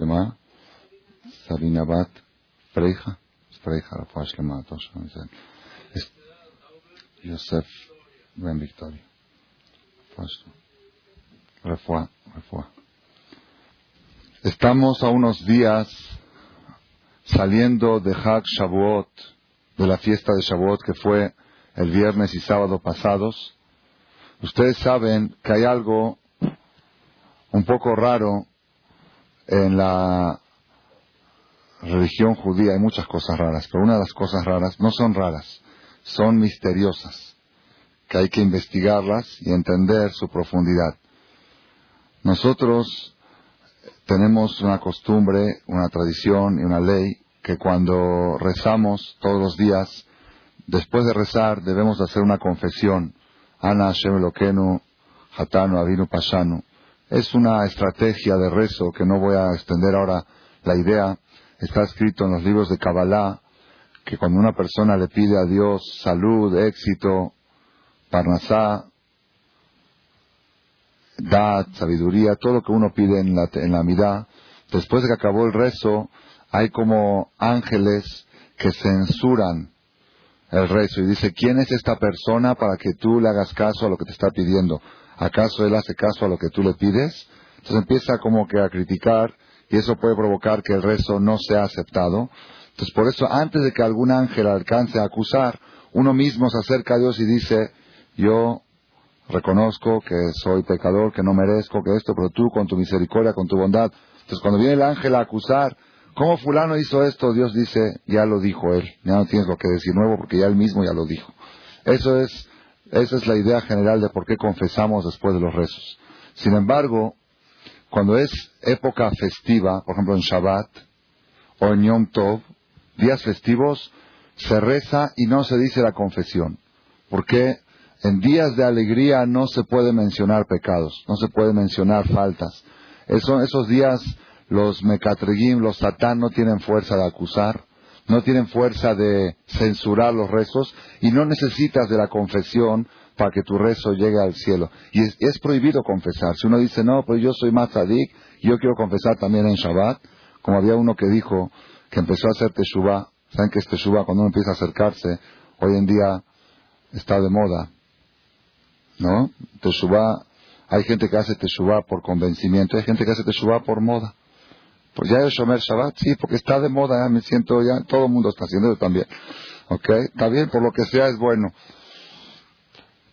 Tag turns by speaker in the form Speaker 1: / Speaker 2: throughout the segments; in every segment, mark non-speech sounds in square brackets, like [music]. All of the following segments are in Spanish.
Speaker 1: llamada Sarinabat Freija. Freija, la faz llamada Es Yosef Ben Victoria. Refuá, refuá. Estamos a unos días saliendo de Hag Shavuot, de la fiesta de Shavuot que fue el viernes y sábado pasados. Ustedes saben que hay algo un poco raro en la religión judía. Hay muchas cosas raras, pero una de las cosas raras no son raras, son misteriosas, que hay que investigarlas y entender su profundidad. Nosotros tenemos una costumbre, una tradición y una ley que cuando rezamos todos los días, después de rezar debemos hacer una confesión. Ana Hashem Hatanu Avinu Pashanu. Es una estrategia de rezo que no voy a extender ahora la idea. Está escrito en los libros de Kabbalah que cuando una persona le pide a Dios salud, éxito, parnasá, dad, sabiduría, todo lo que uno pide en la, en la después de que acabó el rezo, hay como ángeles que censuran el rezo y dice, ¿quién es esta persona para que tú le hagas caso a lo que te está pidiendo? ¿Acaso él hace caso a lo que tú le pides? Entonces empieza como que a criticar y eso puede provocar que el rezo no sea aceptado. Entonces por eso antes de que algún ángel alcance a acusar, uno mismo se acerca a Dios y dice, yo reconozco que soy pecador, que no merezco, que esto, pero tú con tu misericordia, con tu bondad. Entonces cuando viene el ángel a acusar, ¿cómo fulano hizo esto? Dios dice, ya lo dijo él, ya no tienes lo que decir nuevo porque ya él mismo ya lo dijo. Eso es, esa es la idea general de por qué confesamos después de los rezos. Sin embargo, cuando es época festiva, por ejemplo en Shabbat o en Yom Tov, días festivos, se reza y no se dice la confesión. ¿Por qué? En días de alegría no se puede mencionar pecados, no se puede mencionar faltas. Eso, esos días los mecatregim, los satán no tienen fuerza de acusar, no tienen fuerza de censurar los rezos y no necesitas de la confesión para que tu rezo llegue al cielo. Y es, prohibido confesar. Si uno dice, no, pues yo soy más tzadik, yo quiero confesar también en Shabbat, como había uno que dijo que empezó a hacer teshuvah, saben que es teshuvah cuando uno empieza a acercarse, hoy en día está de moda, ¿no? Teshuvah, hay gente que hace Teshuvah por convencimiento, hay gente que hace Teshuvah por moda. Pues ya el Shomer Shabbat, sí, porque está de moda, ya me siento, ya todo el mundo está haciendo también. ¿Ok? Está bien, por lo que sea es bueno.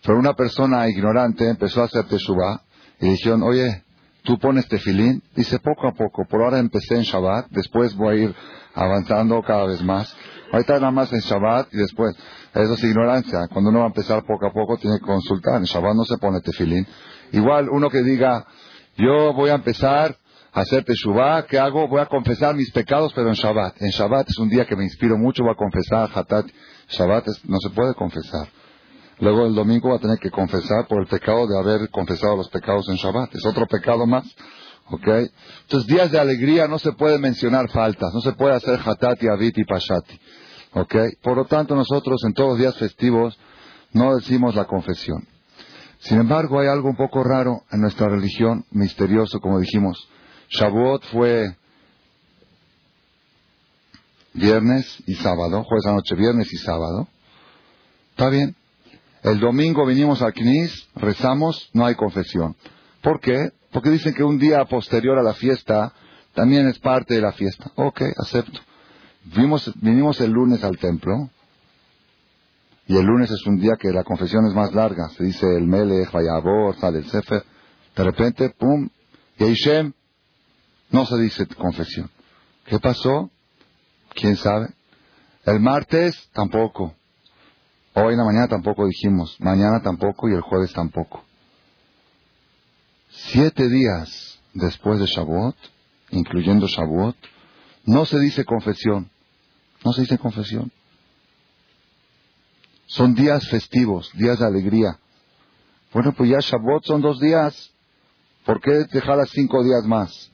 Speaker 1: Pero una persona ignorante empezó a hacer Teshuvah y dijeron, oye, ¿tú pones tefilín? Dice, poco a poco, por ahora empecé en Shabbat, después voy a ir avanzando cada vez más. Ahorita nada más en Shabbat y después. Eso es ignorancia. Cuando uno va a empezar poco a poco, tiene que consultar. En Shabbat no se pone tefilín. Igual, uno que diga, yo voy a empezar hacer teshuvah, ¿qué hago? Voy a confesar mis pecados, pero en Shabbat. En Shabbat es un día que me inspiro mucho, voy a confesar, Hatat. Shabbat no se puede confesar. Luego el domingo va a tener que confesar por el pecado de haber confesado los pecados en Shabbat. Es otro pecado más. ¿Ok? Entonces, días de alegría no se puede mencionar faltas, no se puede hacer hatati, aviti, pashati. ¿Ok? Por lo tanto, nosotros en todos los días festivos no decimos la confesión. Sin embargo, hay algo un poco raro en nuestra religión, misterioso, como dijimos. Shavuot fue viernes y sábado, jueves anoche, viernes y sábado. ¿Está bien? El domingo vinimos al Knis, rezamos, no hay confesión. ¿Por qué? Porque dicen que un día posterior a la fiesta también es parte de la fiesta. Ok, acepto. vinimos el lunes al templo y el lunes es un día que la confesión es más larga. Se dice el Melech, Vayabor, sale el Sefer. De repente, pum, Yeishem, no se dice confesión. ¿Qué pasó? ¿Quién sabe? El martes tampoco. Hoy en la mañana tampoco dijimos. Mañana tampoco y el jueves tampoco. Siete días después de Shavuot, incluyendo Shavuot, no se dice confesión. No se dice confesión. Son días festivos, días de alegría. Bueno, pues ya Shavuot son dos días. ¿Por qué dejar cinco días más?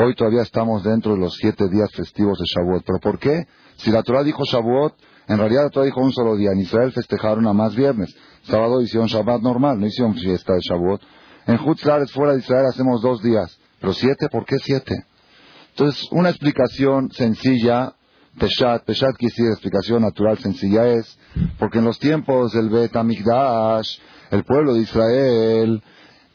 Speaker 1: Hoy todavía estamos dentro de los siete días festivos de Shavuot. ¿Pero por qué? Si la Torah dijo Shavuot, en realidad la Torah dijo un solo día. En Israel festejaron a más viernes. Sábado hicieron Shabbat normal, no hicieron fiesta de Shavuot. En Hutzlaret, fuera de Israel, hacemos dos días. Pero siete, ¿por qué siete? Entonces, una explicación sencilla, Peshat, Peshat decir explicación natural sencilla es, porque en los tiempos del Bet Amigdash, el pueblo de Israel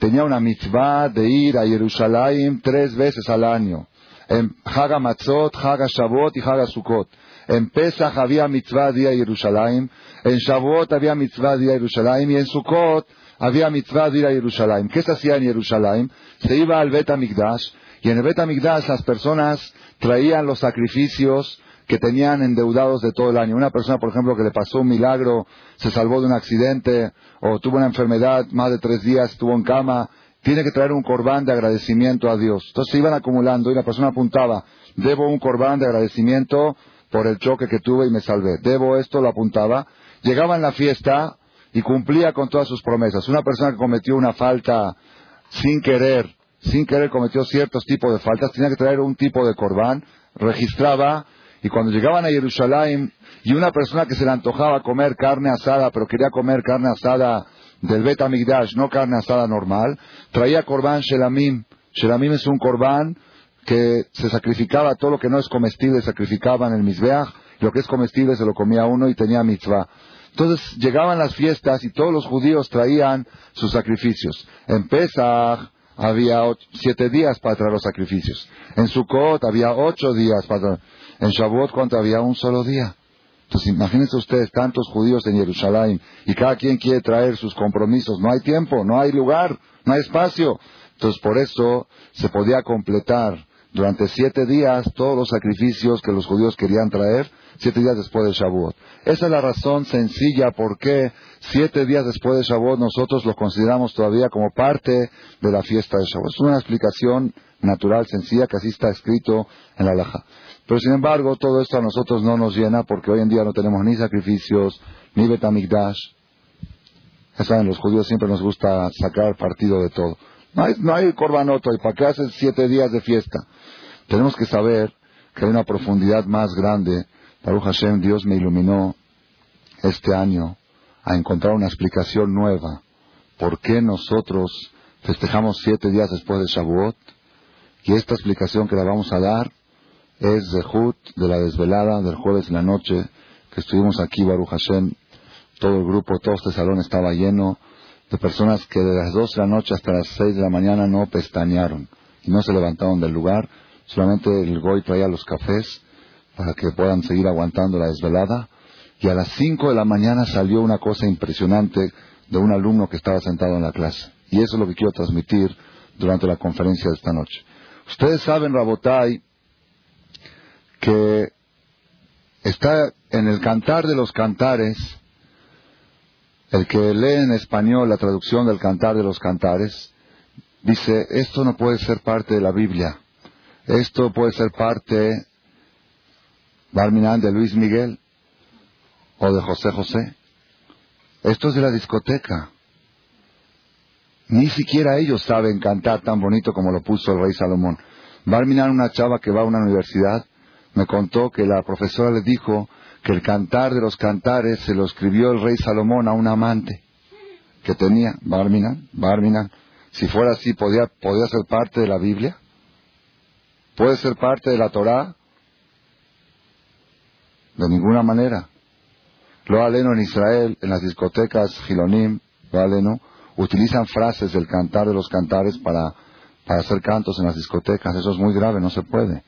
Speaker 1: tenía una mitzvah de ir a Jerusalén tres veces al año. En Haga Matzot, Haga Shabbat y Haga Sukkot. En Pesach había mitzvah día a Jerusalén, en Shavuot había mitzvah día a Jerusalén y en Sukkot había mitzvah de ir a Jerusalén. ¿Qué se hacía en Jerusalén? Se iba al Bet Amigdash y en el Bet Amigdash las personas traían los sacrificios que tenían endeudados de todo el año. Una persona, por ejemplo, que le pasó un milagro, se salvó de un accidente o tuvo una enfermedad, más de tres días estuvo en cama, tiene que traer un corbán de agradecimiento a Dios. Entonces se iban acumulando y la persona apuntaba, debo un corbán de agradecimiento por el choque que tuve y me salvé. Debo esto, lo apuntaba. Llegaba en la fiesta, y cumplía con todas sus promesas. Una persona que cometió una falta sin querer, sin querer cometió ciertos tipos de faltas, tenía que traer un tipo de corbán, registraba, y cuando llegaban a Jerusalén, y una persona que se le antojaba comer carne asada, pero quería comer carne asada del Bet Amigdash, no carne asada normal, traía corbán Shelamim. Shelamim es un corbán que se sacrificaba, todo lo que no es comestible sacrificaba en el Mizbeach, lo que es comestible se lo comía uno y tenía mitzvah. Entonces llegaban las fiestas y todos los judíos traían sus sacrificios. En Pesach había siete días para traer los sacrificios. En Sukkot había ocho días para traer. En Shavuot, ¿cuánto había? Un solo día. Entonces imagínense ustedes tantos judíos en Jerusalén y cada quien quiere traer sus compromisos. No hay tiempo, no hay lugar, no hay espacio. Entonces por eso se podía completar durante siete días todos los sacrificios que los judíos querían traer siete días después de Shavuot. Esa es la razón sencilla por qué siete días después de Shavuot nosotros lo consideramos todavía como parte de la fiesta de Shavuot. Es una explicación natural, sencilla, que así está escrito en la Laja. Pero sin embargo, todo esto a nosotros no nos llena porque hoy en día no tenemos ni sacrificios, ni betamigdash. Ya saben, los judíos siempre nos gusta sacar partido de todo. No hay, no hay corbanoto, ¿y para qué haces siete días de fiesta? Tenemos que saber que hay una profundidad más grande Baruch Hashem, Dios me iluminó este año a encontrar una explicación nueva. ¿Por qué nosotros festejamos siete días después de Shavuot? Y esta explicación que la vamos a dar es de Hut, de la desvelada del jueves en la noche, que estuvimos aquí, Baruch Hashem, todo el grupo, todo este salón estaba lleno de personas que de las dos de la noche hasta las seis de la mañana no pestañaron y no se levantaron del lugar, solamente el Goy traía los cafés para que puedan seguir aguantando la desvelada. Y a las cinco de la mañana salió una cosa impresionante de un alumno que estaba sentado en la clase. Y eso es lo que quiero transmitir durante la conferencia de esta noche. Ustedes saben, Rabotai, que está en el cantar de los cantares, el que lee en español la traducción del cantar de los cantares, dice, esto no puede ser parte de la Biblia, esto puede ser parte Barminan de Luis Miguel o de José José. Esto es de la discoteca. Ni siquiera ellos saben cantar tan bonito como lo puso el rey Salomón. Barminan, una chava que va a una universidad, me contó que la profesora le dijo que el cantar de los cantares se lo escribió el rey Salomón a un amante que tenía. Barminan, Barminan. Si fuera así, ¿podía, ¿podía ser parte de la Biblia? ¿Puede ser parte de la Torá? De ninguna manera. Lo aleno en Israel, en las discotecas Gilonim, lo aleno, utilizan frases del cantar de los cantares para, para hacer cantos en las discotecas. Eso es muy grave, no se puede.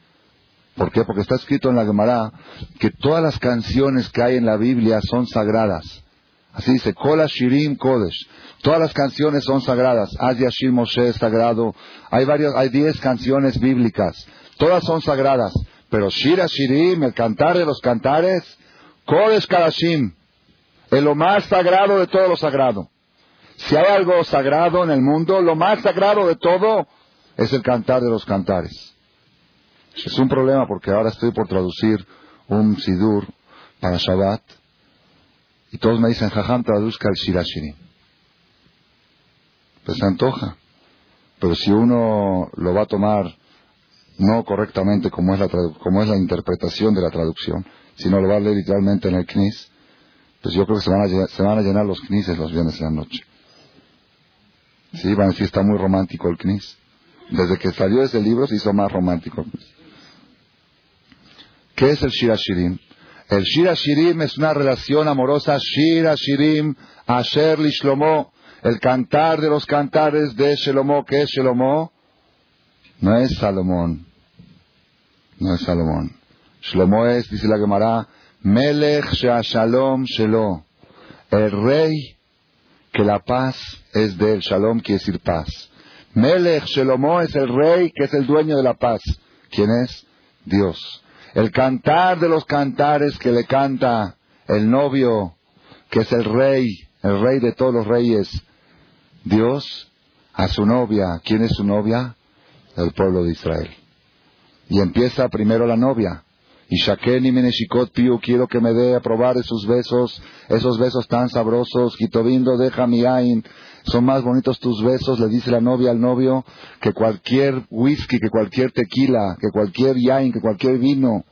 Speaker 1: ¿Por qué? Porque está escrito en la Gemara que todas las canciones que hay en la Biblia son sagradas. Así dice, Kola Shirim Kodesh. Todas las canciones son sagradas. Ad Yashir Moshe es sagrado. Hay varios, hay diez canciones bíblicas. Todas son sagradas. Pero Shira Shirim, el cantar de los cantares, Kodesh Karashim, es lo más sagrado de todo lo sagrado. Si hay algo sagrado en el mundo, lo más sagrado de todo es el cantar de los cantares. Es un problema porque ahora estoy por traducir un Sidur para Shabbat y todos me dicen, Jajam, traduzca el Shirashirim. Pues se antoja. Pero si uno lo va a tomar no correctamente como es la, como es la interpretación de la traducción, sino lo va a leer literalmente en el CNIS, pues yo creo que se van a, llenar, se van a llenar los CNIS los viernes de la noche. Sí, van a decir, está muy romántico el CNIS. Desde que salió ese libro se hizo más romántico. ¿Qué es el Shirashirim? El Shirashirim es una relación amorosa. Shirashirim, Asher Shlomo, el cantar de los cantares de Shelomo. ¿Qué es Shelomo? No es Salomón. No es Salomón. Shlomo es, dice la Gemara, Melech Shalom Shelo. El rey que la paz es de él. Shalom quiere decir paz. Melech Shelomo es el rey que es el dueño de la paz. ¿Quién es? Dios. El cantar de los cantares que le canta el novio, que es el rey, el rey de todos los reyes, Dios, a su novia. ¿Quién es su novia? El pueblo de Israel. Y empieza primero la novia. Y Shakeni Meneshikot Piu, quiero que me dé a probar esos besos, esos besos tan sabrosos. Quitovindo, deja mi. Son más bonitos tus besos, le dice la novia al novio, que cualquier whisky, que cualquier tequila, que cualquier yain, que cualquier vino.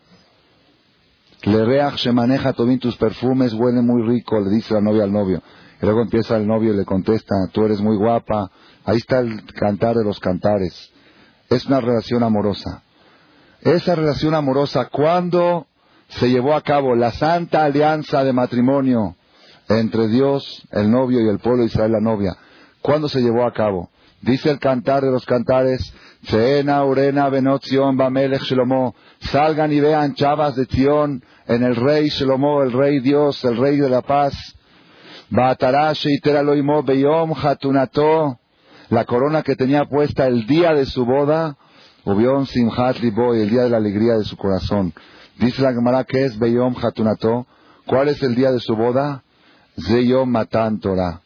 Speaker 1: Le reach se maneja tobin tus perfumes, huele muy rico, le dice la novia al novio. Y luego empieza el novio y le contesta, tú eres muy guapa. Ahí está el cantar de los cantares. Es una relación amorosa. Esa relación amorosa, cuando se llevó a cabo la santa alianza de matrimonio entre Dios, el novio, y el pueblo de Israel, la novia, ¿cuándo se llevó a cabo? Dice el cantar de los cantares, Seena, Urena, Benotzion, Bamelech, Shelomo, salgan y vean chavas de Zion en el rey Shelomo, el rey Dios, el rey de la paz. La corona que tenía puesta el día de su boda, Ubion Simhat Liboy, el día de la alegría de su corazón. Dice la Gemara que es Beyom Hatunato. ¿Cuál es el día de su boda? Zeyom Matan Torah.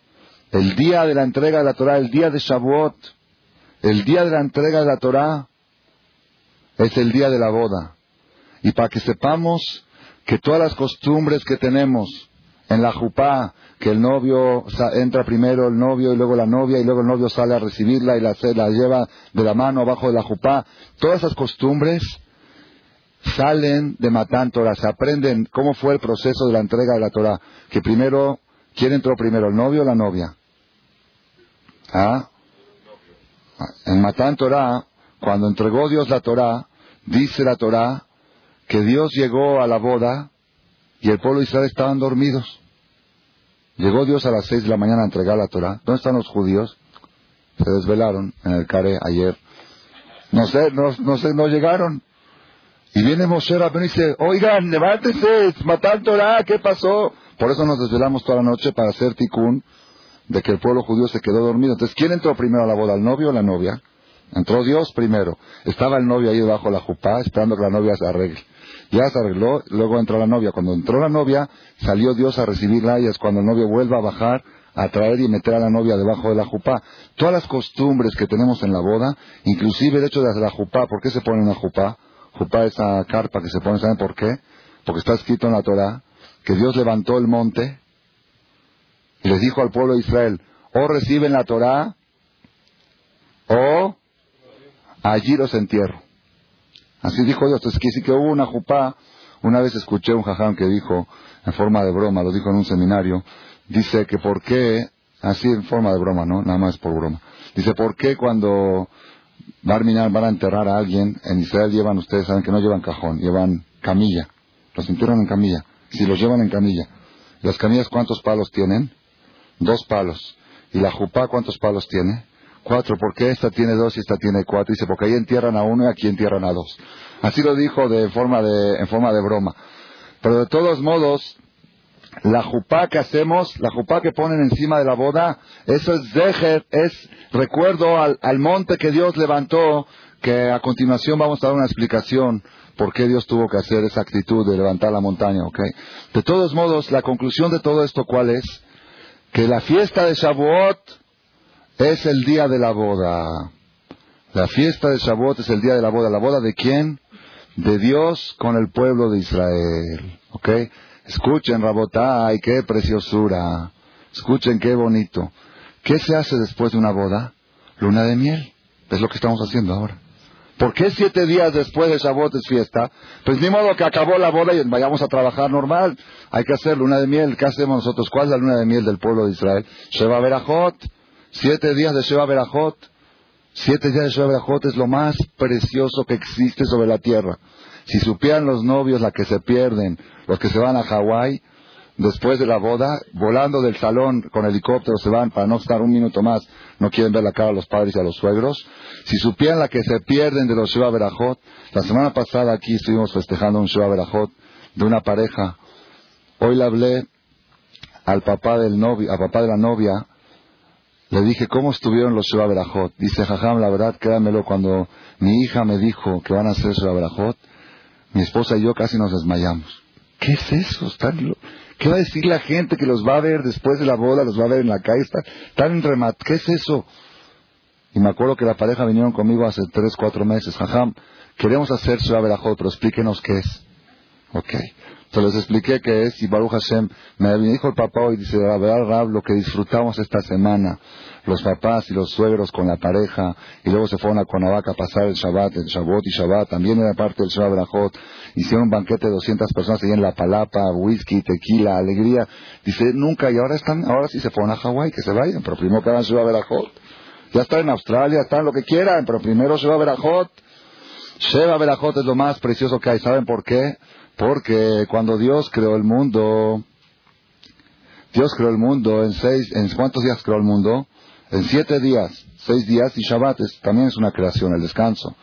Speaker 1: El día de la entrega de la Torah, el día de Shavuot, el día de la entrega de la Torah es el día de la boda. Y para que sepamos que todas las costumbres que tenemos en la jupá, que el novio entra primero el novio y luego la novia y luego el novio sale a recibirla y la, la lleva de la mano abajo de la jupá. Todas esas costumbres salen de Matán Torah, se aprenden cómo fue el proceso de la entrega de la Torah. Que primero, ¿quién entró primero, el novio o la novia? ¿Ah? En Matán Torah, cuando entregó Dios la Torah, dice la Torah que Dios llegó a la boda y el pueblo de Israel estaban dormidos. Llegó Dios a las seis de la mañana a entregar la Torah. ¿Dónde están los judíos? Se desvelaron en el Care ayer. No sé, no, no sé, no llegaron. Y viene Moshe Rabbeinu y dice, oigan, levántense, matar Torah, ¿qué pasó? Por eso nos desvelamos toda la noche para hacer tikkun de que el pueblo judío se quedó dormido. Entonces, ¿quién entró primero a la boda, el novio o la novia? Entró Dios primero. Estaba el novio ahí debajo de la jupá, esperando que la novia se arregle. Ya se arregló, luego entró la novia. Cuando entró la novia, salió Dios a recibirla y es cuando el novio vuelve a bajar a traer y meter a la novia debajo de la jupá. Todas las costumbres que tenemos en la boda, inclusive el hecho de la jupá, ¿por qué se pone una jupá? Jupá esa carpa que se pone, ¿saben por qué? Porque está escrito en la Torah que Dios levantó el monte y les dijo al pueblo de Israel, o reciben la Torah o allí los entierro. Así dijo Dios. Entonces, quiere decir que hubo una jupá. Una vez escuché un jaján que dijo, en forma de broma, lo dijo en un seminario, dice que por qué, así en forma de broma, ¿no? Nada más por broma. Dice, ¿por qué cuando Barminar van a enterrar a alguien, en Israel llevan, ustedes saben que no llevan cajón, llevan camilla. Los entierran en camilla. Si los llevan en camilla. ¿Las camillas cuántos palos tienen? Dos palos. ¿Y la jupá cuántos palos tiene? Cuatro. ¿Por qué esta tiene dos y esta tiene cuatro? Dice, porque ahí entierran a uno y aquí entierran a dos. Así lo dijo de forma de, en forma de broma. Pero de todos modos, la jupá que hacemos, la jupá que ponen encima de la boda, eso es zeher, es recuerdo al, al, monte que Dios levantó, que a continuación vamos a dar una explicación por qué Dios tuvo que hacer esa actitud de levantar la montaña, ¿ok? De todos modos, la conclusión de todo esto, ¿cuál es? Que la fiesta de Shavuot es el día de la boda. La fiesta de Shavuot es el día de la boda. ¿La boda de quién? De Dios con el pueblo de Israel. ¿Ok? Escuchen, Rabotay, qué preciosura. Escuchen, qué bonito. ¿Qué se hace después de una boda? Luna de miel. Es lo que estamos haciendo ahora. ¿Por qué siete días después de Shavuot es fiesta? Pues ni modo que acabó la boda y vayamos a trabajar normal. Hay que hacer luna de miel. ¿Qué hacemos nosotros? ¿Cuál es la luna de miel del pueblo de Israel? Sheba Berajot. Siete días de Sheba Berajot. Siete días de Shua Berajot es lo más precioso que existe sobre la tierra. Si supieran los novios la que se pierden, los que se van a Hawái, después de la boda, volando del salón con helicóptero, se van para no estar un minuto más, no quieren ver la cara a los padres y a los suegros. Si supieran la que se pierden de los Shua Berajot, la semana pasada aquí estuvimos festejando un Shua Berajot de una pareja. Hoy le hablé al papá del novio, al papá de la novia, le dije, ¿cómo estuvieron los Shua Berajot? Dice, jajam, la verdad, créanmelo, cuando mi hija me dijo que van a hacer Shua Berajot, mi esposa y yo casi nos desmayamos. ¿Qué es eso? ¿Qué va a decir la gente que los va a ver después de la boda, los va a ver en la calle? Están en remate. ¿Qué es eso? Y me acuerdo que la pareja vinieron conmigo hace tres, cuatro meses. Jajam, queremos hacer Shua Berajot, pero explíquenos qué es. Ok. Entonces les expliqué qué es y Baruch Hashem me dijo el papá hoy, dice, la verdad Rab, lo que disfrutamos esta semana, los papás y los suegros con la pareja, y luego se fueron a Cuernavaca a pasar el Shabbat, el Shabbat y Shabbat, también era parte del Shabbat Brajot, hicieron un banquete de 200 personas ahí en La Palapa, whisky, tequila, alegría, dice, nunca, y ahora están, ahora sí se fueron a Hawái, que se vayan, pero primero que hagan Shabbat Brajot. Ya están en Australia, están lo que quieran, pero primero Shabbat Brajot. Sheba Berajot es lo más precioso que hay. ¿Saben por qué? Porque cuando Dios creó el mundo, Dios creó el mundo en seis, ¿en cuántos días creó el mundo? En siete días, seis días y Shabbat también es una creación, el descanso.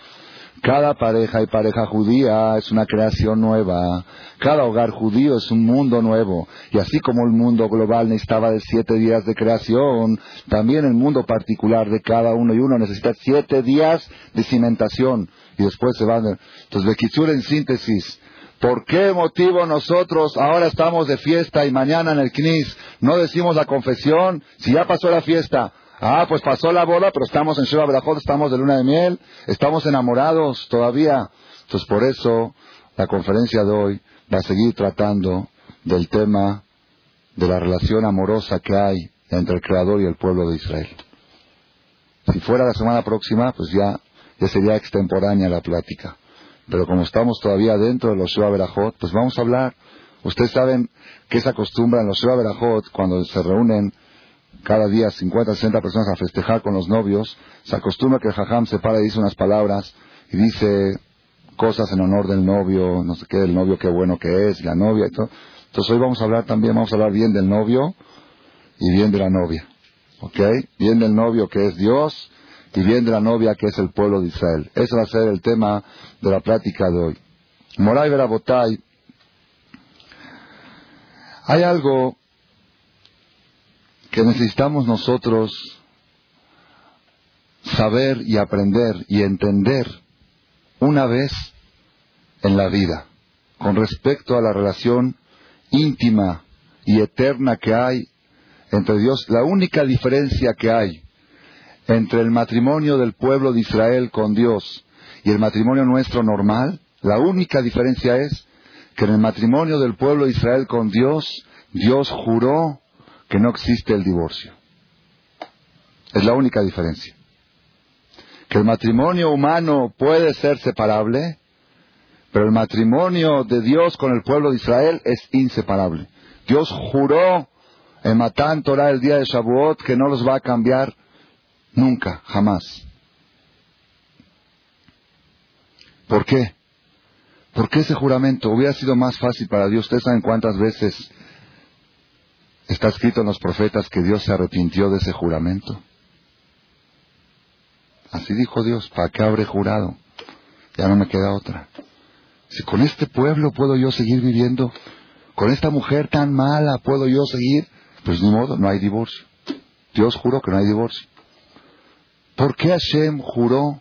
Speaker 1: Cada pareja y pareja judía es una creación nueva. Cada hogar judío es un mundo nuevo. Y así como el mundo global necesitaba de siete días de creación, también el mundo particular de cada uno y uno necesita siete días de cimentación. Y después se van. Entonces, Bekitsur en síntesis, ¿Por qué motivo nosotros ahora estamos de fiesta y mañana en el CNIS no decimos la confesión si ya pasó la fiesta? Ah, pues pasó la boda, pero estamos en Sheba Berajot, estamos de luna de miel, estamos enamorados todavía. Entonces por eso la conferencia de hoy va a seguir tratando del tema de la relación amorosa que hay entre el Creador y el pueblo de Israel. Si fuera la semana próxima, pues ya, ya sería extemporánea la plática. Pero como estamos todavía dentro de los Shua Berajot, pues vamos a hablar. Ustedes saben que se acostumbra en los Shua Berajot, cuando se reúnen cada día 50, 60 personas a festejar con los novios, se acostumbra que el se para y dice unas palabras y dice cosas en honor del novio, no sé qué, del novio, qué bueno que es, la novia y todo. Entonces hoy vamos a hablar también, vamos a hablar bien del novio y bien de la novia. ¿Ok? Bien del novio que es Dios y bien de la novia que es el pueblo de Israel. Ese va a ser el tema de la plática de hoy. Moray Verabotay, hay algo que necesitamos nosotros saber y aprender y entender una vez en la vida con respecto a la relación íntima y eterna que hay entre Dios. La única diferencia que hay entre el matrimonio del pueblo de Israel con Dios y el matrimonio nuestro normal, la única diferencia es que en el matrimonio del pueblo de Israel con Dios, Dios juró que no existe el divorcio. Es la única diferencia. Que el matrimonio humano puede ser separable, pero el matrimonio de Dios con el pueblo de Israel es inseparable. Dios juró en Matán Torah el día de Shavuot que no los va a cambiar Nunca, jamás. ¿Por qué? ¿Por qué ese juramento? Hubiera sido más fácil para Dios. Ustedes saben cuántas veces está escrito en los profetas que Dios se arrepintió de ese juramento. Así dijo Dios, ¿para qué habré jurado? Ya no me queda otra. Si con este pueblo puedo yo seguir viviendo, con esta mujer tan mala puedo yo seguir, pues ni modo, no hay divorcio. Dios juró que no hay divorcio. ¿Por qué Hashem juró?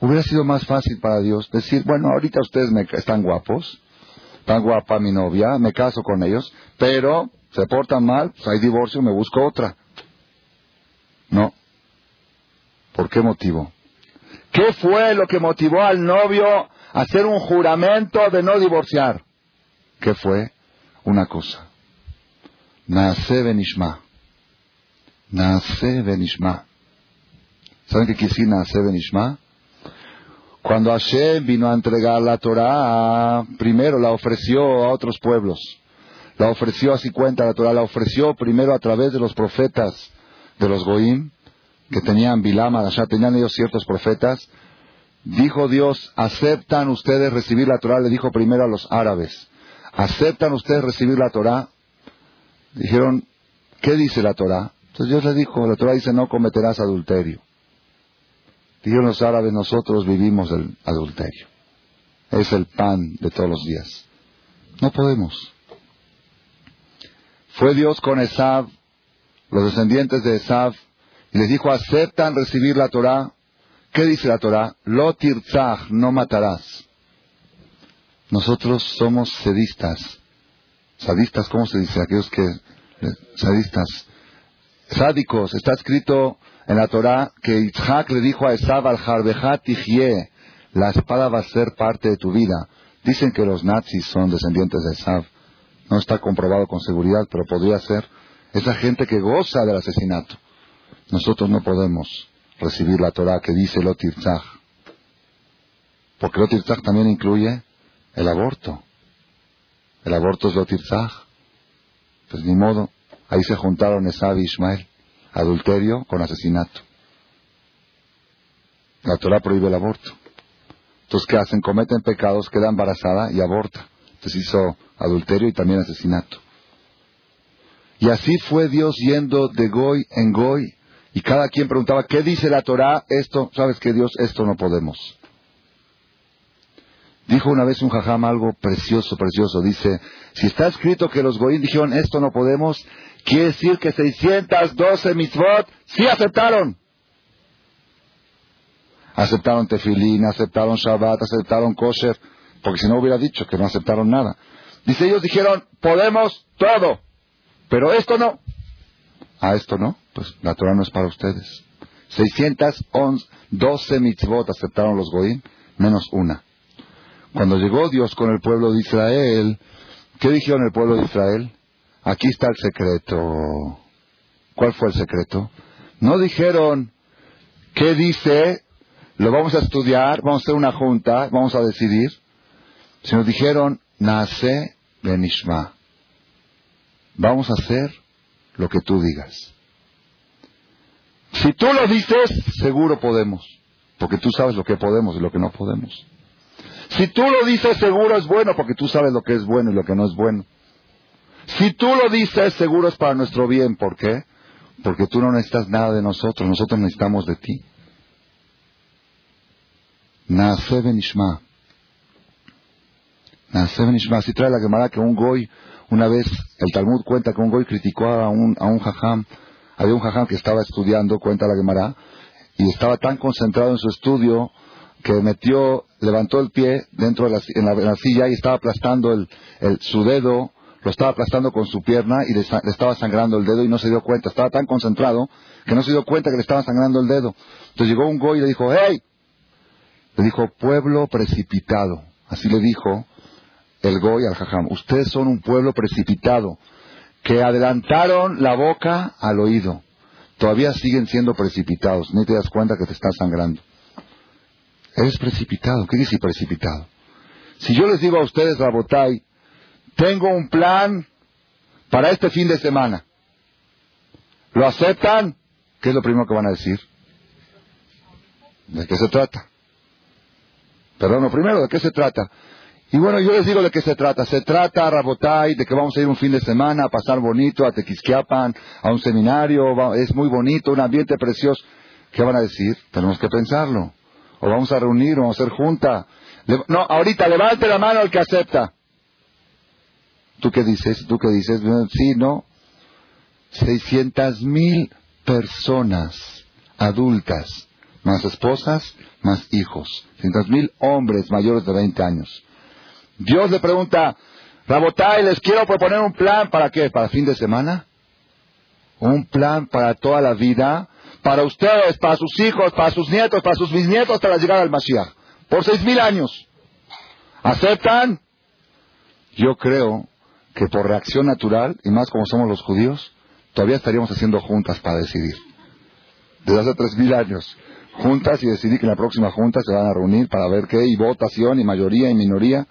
Speaker 1: Hubiera sido más fácil para Dios decir, bueno, ahorita ustedes me, están guapos, tan guapa mi novia, me caso con ellos, pero se portan mal, pues hay divorcio, me busco otra. No. ¿Por qué motivo? ¿Qué fue lo que motivó al novio a hacer un juramento de no divorciar? ¿Qué fue? Una cosa. Nace benishma. Nace benishma. ¿Saben qué quiere decir Benishma? Cuando Hashem vino a entregar la Torah, primero la ofreció a otros pueblos. La ofreció, así cuenta la Torah, la ofreció primero a través de los profetas de los Goim, que tenían Bilama, ya tenían ellos ciertos profetas, dijo Dios, ¿aceptan ustedes recibir la Torah? Le dijo primero a los árabes, ¿aceptan ustedes recibir la Torah? Dijeron, ¿qué dice la Torah? Entonces Dios le dijo, la Torah dice, no cometerás adulterio. Dijeron los árabes, nosotros vivimos el adulterio. Es el pan de todos los días. No podemos. Fue Dios con Esab, los descendientes de Esab, y les dijo, aceptan recibir la Torah. ¿Qué dice la Torah? Lo tirzach, no matarás. Nosotros somos sedistas. Sadistas, ¿cómo se dice? Aquellos que... Sadistas. Sádicos. Está escrito en la Torah que Isaac le dijo a Esab al Jarbejat la espada va a ser parte de tu vida. Dicen que los nazis son descendientes de Esab. No está comprobado con seguridad, pero podría ser. Esa gente que goza del asesinato. Nosotros no podemos recibir la Torah que dice Lotirzach. Porque Lotirzach también incluye el aborto. El aborto es Lotirzach. Pues ni modo. Ahí se juntaron Esab y Ismael. Adulterio con asesinato. La Torah prohíbe el aborto. Entonces, ¿qué hacen? Cometen pecados, queda embarazada y aborta. Entonces hizo adulterio y también asesinato. Y así fue Dios yendo de Goy en Goy y cada quien preguntaba, ¿qué dice la Torah? Esto, ¿sabes qué Dios? Esto no podemos. Dijo una vez un jajam algo precioso, precioso. Dice, si está escrito que los goyim dijeron esto no podemos, quiere decir que 612 mitzvot sí aceptaron. Aceptaron tefilín, aceptaron shabbat, aceptaron kosher, porque si no hubiera dicho que no aceptaron nada. Dice, ellos dijeron, podemos todo, pero esto no. A esto no, pues la Torah no es para ustedes. 612 mitzvot aceptaron los goyim, menos una. Cuando llegó Dios con el pueblo de Israel, ¿qué dijeron el pueblo de Israel? Aquí está el secreto. ¿Cuál fue el secreto? No dijeron, ¿qué dice? Lo vamos a estudiar, vamos a hacer una junta, vamos a decidir. Sino dijeron, nace benishma. Vamos a hacer lo que tú digas. Si tú lo dices, seguro podemos, porque tú sabes lo que podemos y lo que no podemos. Si tú lo dices, seguro es bueno, porque tú sabes lo que es bueno y lo que no es bueno. Si tú lo dices, seguro es para nuestro bien. ¿Por qué? Porque tú no necesitas nada de nosotros, nosotros necesitamos de ti. Nace benishma. Así trae la Gemara que un goy una vez el Talmud cuenta que un goy criticó a un, a un jajam. Había un jajam que estaba estudiando, cuenta la Gemara, y estaba tan concentrado en su estudio que metió, levantó el pie dentro de la, en, la, silla y estaba aplastando el, su dedo, lo estaba aplastando con su pierna y le, estaba sangrando el dedo y no se dio cuenta. Estaba tan concentrado que no se dio cuenta que le estaba sangrando el dedo. Entonces llegó un goy y le dijo, ¡Hey! Le dijo, pueblo precipitado. Así le dijo el Goy al Jajam. Ustedes son un pueblo precipitado, que adelantaron la boca al oído. Todavía siguen siendo precipitados. Ni te das cuenta que te estás sangrando. Eres precipitado. ¿Qué dice precipitado? Si yo les digo a ustedes, Rabotay, tengo un plan para este fin de semana. ¿Lo aceptan? ¿Qué es lo primero que van a decir? ¿De qué se trata? Perdón, lo primero, ¿de qué se trata? Y bueno, yo les digo de qué se trata. Se trata, Rabotay, de que vamos a ir un fin de semana a pasar bonito a Tequisquiapan, a un seminario. Es muy bonito, un ambiente precioso. ¿Qué van a decir? Tenemos que pensarlo. O vamos a reunir, o vamos a hacer junta. No, ahorita, levante la mano el que acepta. ¿Tú qué dices? ¿Tú qué dices? Sí, no. Seiscientas mil personas adultas, más esposas, más hijos. Seiscientas mil hombres mayores de 20 años Dios le pregunta, Rabotay, les quiero proponer un plan para qué? ¿Para fin de semana? Un plan para toda la vida, para ustedes, para sus hijos, para sus nietos, para sus bisnietos, para llegar al Mashiach. Por seis mil años. ¿Aceptan? Yo creo que por reacción natural, y más como somos los judíos, todavía estaríamos haciendo juntas para decidir. Desde hace tres mil años. Juntas y decidir que en la próxima junta se van a reunir para ver qué, y votación, y mayoría, y minoría.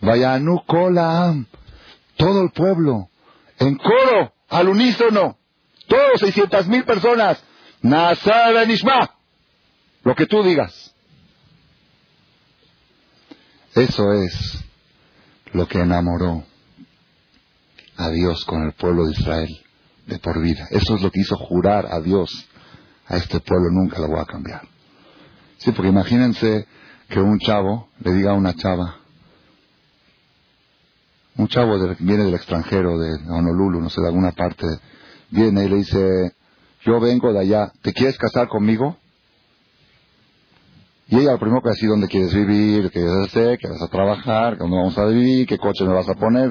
Speaker 1: Vayanu Kolam, todo el pueblo, en coro, al unísono, todos seiscientas mil personas. Nasar Nishma. Lo que tú digas. Eso es lo que enamoró a Dios con el pueblo de Israel de por vida. Eso es lo que hizo jurar a Dios a este pueblo, nunca lo voy a cambiar. Sí, porque imagínense que un chavo le diga a una chava, un chavo viene del extranjero, de Honolulu, no sé, de alguna parte, viene y le dice, yo vengo de allá, ¿te quieres casar conmigo? Y ella lo primero que a decir dónde quieres vivir, qué quieres hacer, qué vas a trabajar, dónde vamos a vivir, qué coche me vas a poner.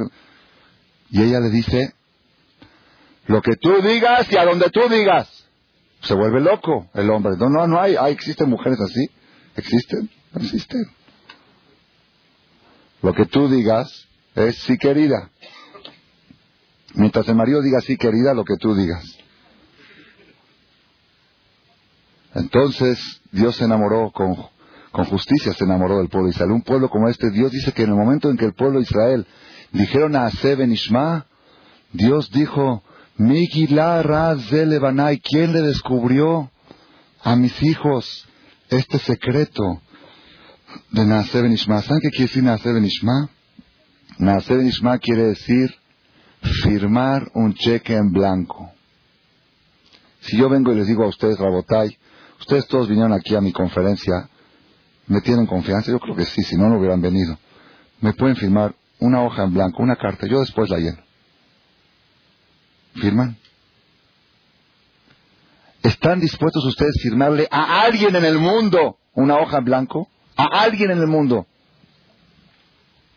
Speaker 1: Y ella le dice, lo que tú digas y a donde tú digas. Se vuelve loco el hombre. No, no, no hay, hay existen mujeres así. ¿Existen? No existen. Lo que tú digas es sí querida. Mientras el marido diga sí querida, lo que tú digas. Entonces Dios se enamoró con, con justicia, se enamoró del pueblo de Israel. Un pueblo como este, Dios dice que en el momento en que el pueblo de Israel dijeron a Seben Ishma, Dios dijo, ¿quién le descubrió a mis hijos este secreto de Naaseh Ben Ishma? ¿Saben qué quiere decir Naaseh Ben Ishma? Naaseh Ben Ishma quiere decir firmar un cheque en blanco. Si yo vengo y les digo a ustedes, Rabotay, ustedes todos vinieron aquí a mi conferencia, ¿me tienen confianza? Yo creo que sí, si no, no hubieran venido. Me pueden firmar una hoja en blanco, una carta, yo después la lleno. ¿Firman? ¿Están dispuestos ustedes a firmarle a alguien en el mundo una hoja en blanco? ¿A alguien en el mundo?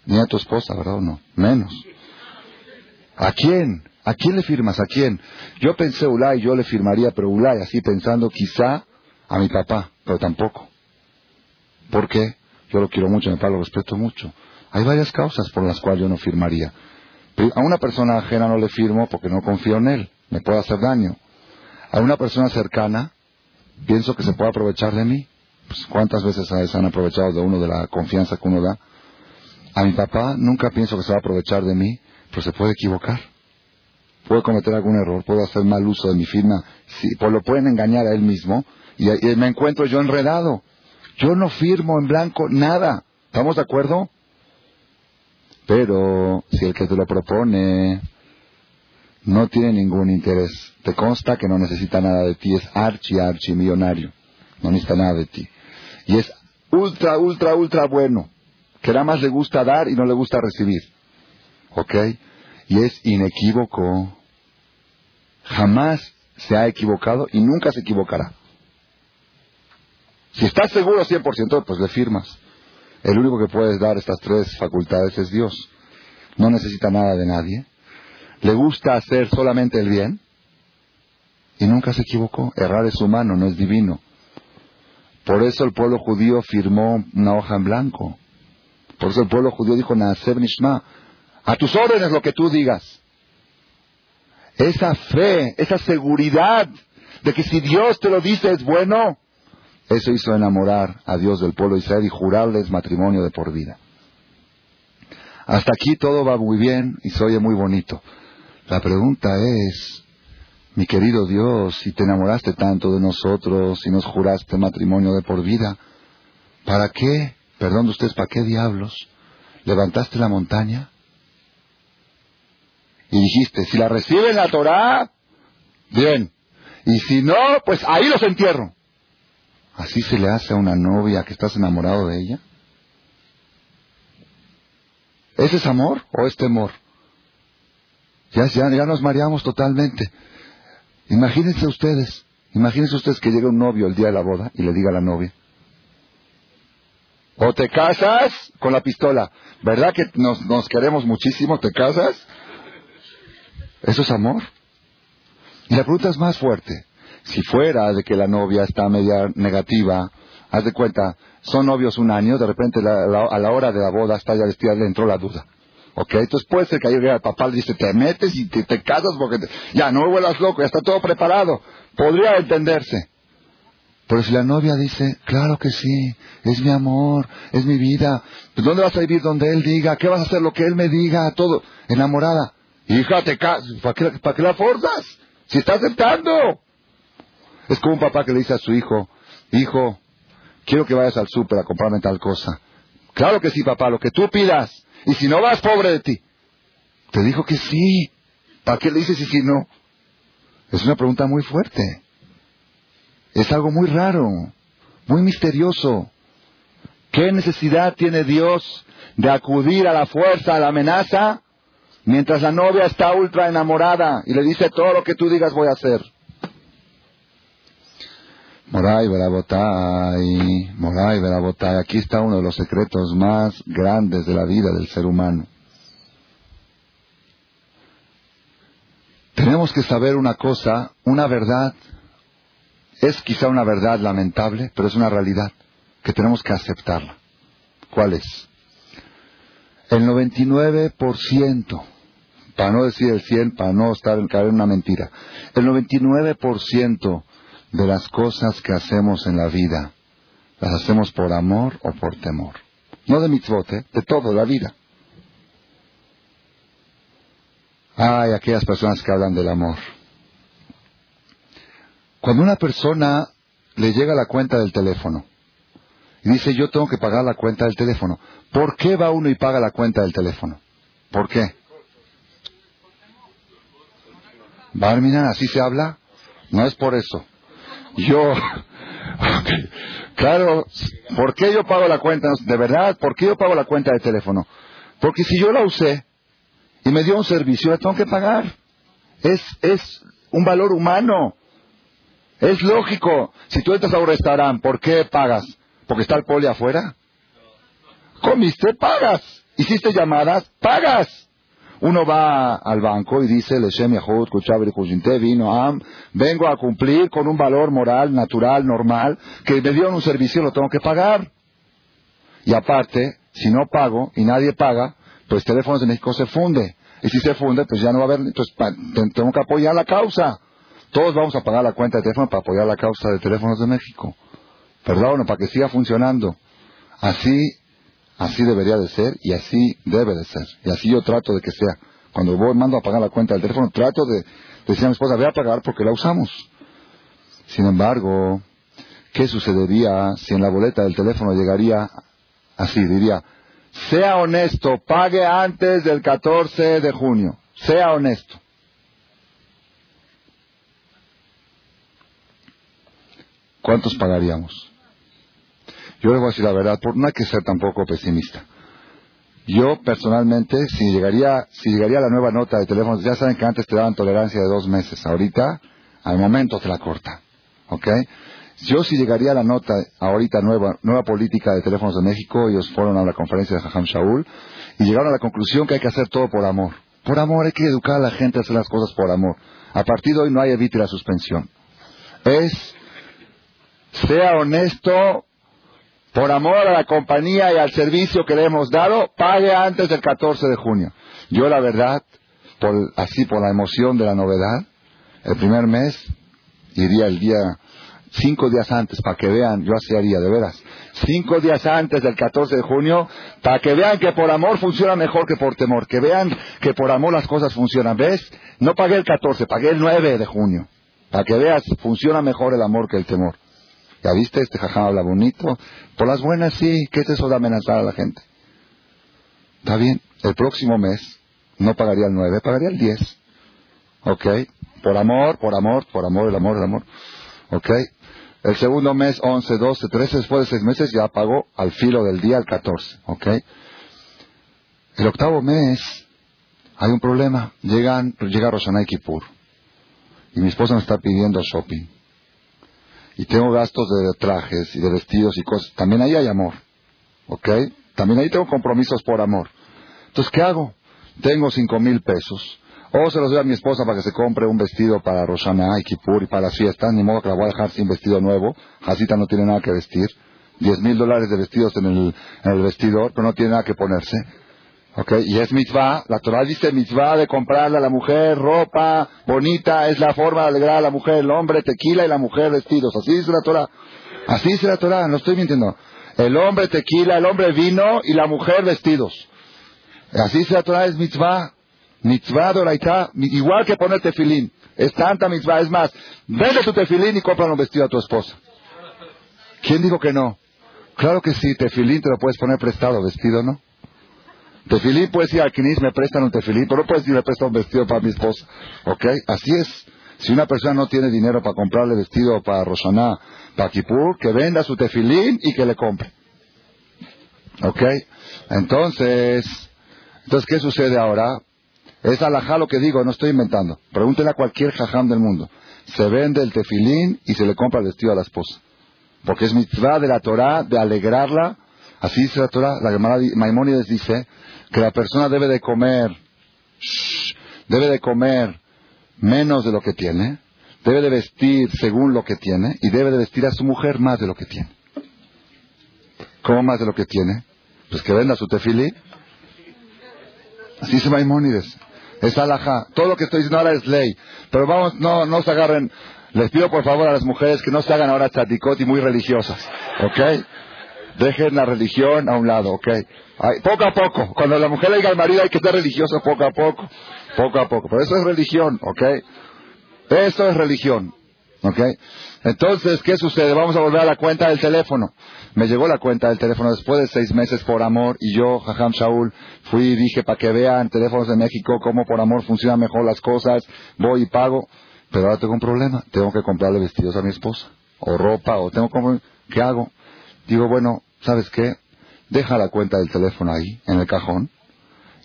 Speaker 1: Ni a tu esposa, ¿verdad o no? Menos. ¿A quién? ¿A quién le firmas? ¿A quién? Yo pensé Ulay, yo le firmaría, pero Ulay, así pensando quizá a mi papá, pero tampoco. ¿Por qué? Yo lo quiero mucho, mi papá lo respeto mucho. Hay varias causas por las cuales yo no firmaría. A una persona ajena no le firmo porque no confío en él, me puede hacer daño. A una persona cercana, pienso que se puede aprovechar de mí. Pues, ¿Cuántas veces se han aprovechado de uno de la confianza que uno da? A mi papá nunca pienso que se va a aprovechar de mí, pero se puede equivocar. Puede cometer algún error, puedo hacer mal uso de mi firma, sí, pues lo pueden engañar a él mismo y, y me encuentro yo enredado. Yo no firmo en blanco nada. ¿Estamos de acuerdo? Pero si el que te lo propone no tiene ningún interés, te consta que no necesita nada de ti, es archi, archi millonario, no necesita nada de ti. Y es ultra, ultra, ultra bueno, que nada más le gusta dar y no le gusta recibir. ¿Ok? Y es inequívoco. Jamás se ha equivocado y nunca se equivocará. Si estás seguro 100%, pues le firmas. El único que puedes dar estas tres facultades es Dios. No necesita nada de nadie. Le gusta hacer solamente el bien. Y nunca se equivocó. Errar es humano, no es divino. Por eso el pueblo judío firmó una hoja en blanco. Por eso el pueblo judío dijo, Naaseb Nishma, a tus órdenes lo que tú digas. Esa fe, esa seguridad de que si Dios te lo dice es bueno, eso hizo enamorar a Dios del pueblo Israel y jurarles matrimonio de por vida. Hasta aquí todo va muy bien y se oye muy bonito. La pregunta es, mi querido Dios, si te enamoraste tanto de nosotros y nos juraste matrimonio de por vida, ¿para qué, perdón de ustedes, para qué diablos levantaste la montaña? Y dijiste, si la reciben la Torah, bien. Y si no, pues ahí los entierro. ¿Así se le hace a una novia que estás enamorado de ella? ¿Ese es amor o es temor? Ya, ya, ya nos mareamos totalmente. Imagínense ustedes, imagínense ustedes que llega un novio el día de la boda y le diga a la novia, o te casas con la pistola, ¿verdad que nos, queremos muchísimo? ¿Te casas? ¿Eso es amor? Y la pregunta es más fuerte. Si fuera de que la novia está media negativa, haz de cuenta, son novios un año, de repente a la hora de la boda está ya vestida, le entró la duda. ¿Ok? Entonces puede ser que ahí el papá le dice, te metes y te, casas porque ya no vuelas loco, ya está todo preparado. Podría entenderse. Pero si la novia dice, claro que sí, es mi amor, es mi vida, pues ¿dónde vas a vivir donde él diga? ¿Qué vas a hacer lo que él me diga? Todo, enamorada. Hija, te ¿para qué, ¿para qué la forzas? Si está aceptando. Es como un papá que le dice a su hijo, hijo, quiero que vayas al súper a comprarme tal cosa. Claro que sí, papá, lo que tú pidas. Y si no vas, pobre de ti. Te dijo que sí. ¿Para qué le dices y si no? Es una pregunta muy fuerte. Es algo muy raro, muy misterioso. ¿Qué necesidad tiene Dios de acudir a la fuerza, a la amenaza, mientras la novia está ultra enamorada y le dice todo lo que tú digas voy a hacer? Moray Verabotay, Moray Verabotay, aquí está uno de los secretos más grandes de la vida del ser humano. Tenemos que saber una cosa, una verdad, es quizá una verdad lamentable, pero es una realidad que tenemos que aceptarla. ¿Cuál es? El 99%, para no decir el 100, para no estar en caer en una mentira, el 99% de las cosas que hacemos en la vida, las hacemos por amor o por temor. No de mitzvot, ¿eh? de todo, la vida. Hay aquellas personas que hablan del amor. Cuando una persona le llega la cuenta del teléfono y dice yo tengo que pagar la cuenta del teléfono, ¿por qué va uno y paga la cuenta del teléfono? ¿Por qué? Barminan, ¿así se habla? No es por eso. Yo, [laughs] claro, ¿por qué yo pago la cuenta? De verdad, ¿por qué yo pago la cuenta de teléfono? Porque si yo la usé y me dio un servicio, la tengo que pagar. Es, es un valor humano. Es lógico. Si tú entras a un restaurante, ¿por qué pagas? ¿Porque está el poli afuera? Comiste, pagas. Hiciste llamadas, pagas. Uno va al banco y dice, vino vengo a cumplir con un valor moral, natural, normal, que me dieron un servicio, lo tengo que pagar. Y aparte, si no pago y nadie paga, pues Teléfonos de México se funde. Y si se funde, pues ya no va a haber, entonces tengo que apoyar la causa. Todos vamos a pagar la cuenta de teléfono para apoyar la causa de Teléfonos de México. Perdón, para que siga funcionando. Así Así debería de ser y así debe de ser. Y así yo trato de que sea. Cuando voy, mando a pagar la cuenta del teléfono, trato de, decir a mi esposa, voy a pagar porque la usamos. Sin embargo, ¿qué sucedería si en la boleta del teléfono llegaría así? Diría, sea honesto, pague antes del 14 de junio. Sea honesto. ¿Cuántos pagaríamos? Yo les voy a decir la verdad, por no hay que ser tampoco pesimista. Yo personalmente, si llegaría, si llegaría la nueva nota de teléfonos, ya saben que antes te daban tolerancia de dos meses, ahorita, al momento te la corta, ¿ok? Yo si llegaría la nota ahorita nueva, nueva política de teléfonos de México, ellos fueron a la conferencia de Jajam Shaul y llegaron a la conclusión que hay que hacer todo por amor. Por amor hay que educar a la gente a hacer las cosas por amor. A partir de hoy no hay evite la suspensión. Es, sea honesto por amor a la compañía y al servicio que le hemos dado, pague antes del 14 de junio. Yo la verdad, por, así por la emoción de la novedad, el primer mes iría el día, cinco días antes, para que vean, yo así haría, de veras, cinco días antes del 14 de junio, para que vean que por amor funciona mejor que por temor, que vean que por amor las cosas funcionan. ¿Ves? No pagué el 14, pagué el 9 de junio, para que veas, funciona mejor el amor que el temor. ¿Ya viste? Este jajá habla bonito. Por las buenas sí. ¿Qué es eso de amenazar a la gente? Está bien. El próximo mes no pagaría el 9, pagaría el 10. ¿Ok? Por amor, por amor, por amor, el amor, el amor. ¿Ok? El segundo mes, 11, 12, 13, después de seis meses ya pagó al filo del día el 14. ¿Ok? El octavo mes hay un problema. Llegan, llega Roshanay Kippur. Y mi esposa me está pidiendo shopping y tengo gastos de trajes y de vestidos y cosas, también ahí hay amor. ¿Ok? También ahí tengo compromisos por amor. Entonces, ¿qué hago? Tengo cinco mil pesos. O se los doy a mi esposa para que se compre un vestido para Roshana y Kippur y para las fiestas, ni modo que la voy a dejar sin vestido nuevo. Jasita no tiene nada que vestir. Diez mil dólares de vestidos en el, en el vestidor, pero no tiene nada que ponerse. Okay, y es mitzvah, la Torah dice mitzvah de comprarle a la mujer ropa bonita, es la forma de alegrar a la mujer, el hombre tequila y la mujer vestidos, así dice la Torah, así dice la Torah, no estoy mintiendo, el hombre tequila, el hombre vino y la mujer vestidos, así dice la Torah, es mitzvah, Mitzvah doraita, igual que poner tefilín. Es tanta mitzvah. Es más, vende tu tefilín y compra un vestido a tu esposa. ¿Quién dijo que no? Claro que sí, tefilín te lo puedes poner prestado, vestido, ¿no? Tefilín puedes ir al Kinis, me prestan un tefilín, pero no puedes ir me prestar un vestido para mi esposa. ¿Ok? Así es. Si una persona no tiene dinero para comprarle vestido para Roshaná, para Kippur, que venda su tefilín y que le compre. ¿Ok? Entonces, entonces, ¿qué sucede ahora? Es alajá lo que digo, no estoy inventando. Pregúntenle a cualquier jajam del mundo. Se vende el tefilín y se le compra el vestido a la esposa. Porque es mitzvah de la Torah de alegrarla. Así dice la Torah. La Gemara Maimónides dice que la persona debe de comer, debe de comer menos de lo que tiene, debe de vestir según lo que tiene y debe de vestir a su mujer más de lo que tiene. ¿Cómo más de lo que tiene? Pues que venda su tefilín. Así dice Maimónides. Es alajá. Todo lo que estoy diciendo ahora es ley. Pero vamos, no, no se agarren. Les pido por favor a las mujeres que no se hagan ahora chaticot y muy religiosas. ¿Ok? Dejen la religión a un lado, ¿ok? poco a poco. Cuando la mujer le diga al marido hay que ser religioso poco a poco. Poco a poco. Pero eso es religión, ¿ok? Eso es religión. ¿Ok? Entonces, ¿qué sucede? Vamos a volver a la cuenta del teléfono. Me llegó la cuenta del teléfono después de seis meses por amor y yo, Jajam Shaul, fui y dije para que vean teléfonos de México cómo por amor funcionan mejor las cosas, voy y pago. Pero ahora tengo un problema. Tengo que comprarle vestidos a mi esposa. O ropa, o tengo que... ¿Qué hago? Digo, bueno, ¿sabes qué? Deja la cuenta del teléfono ahí, en el cajón,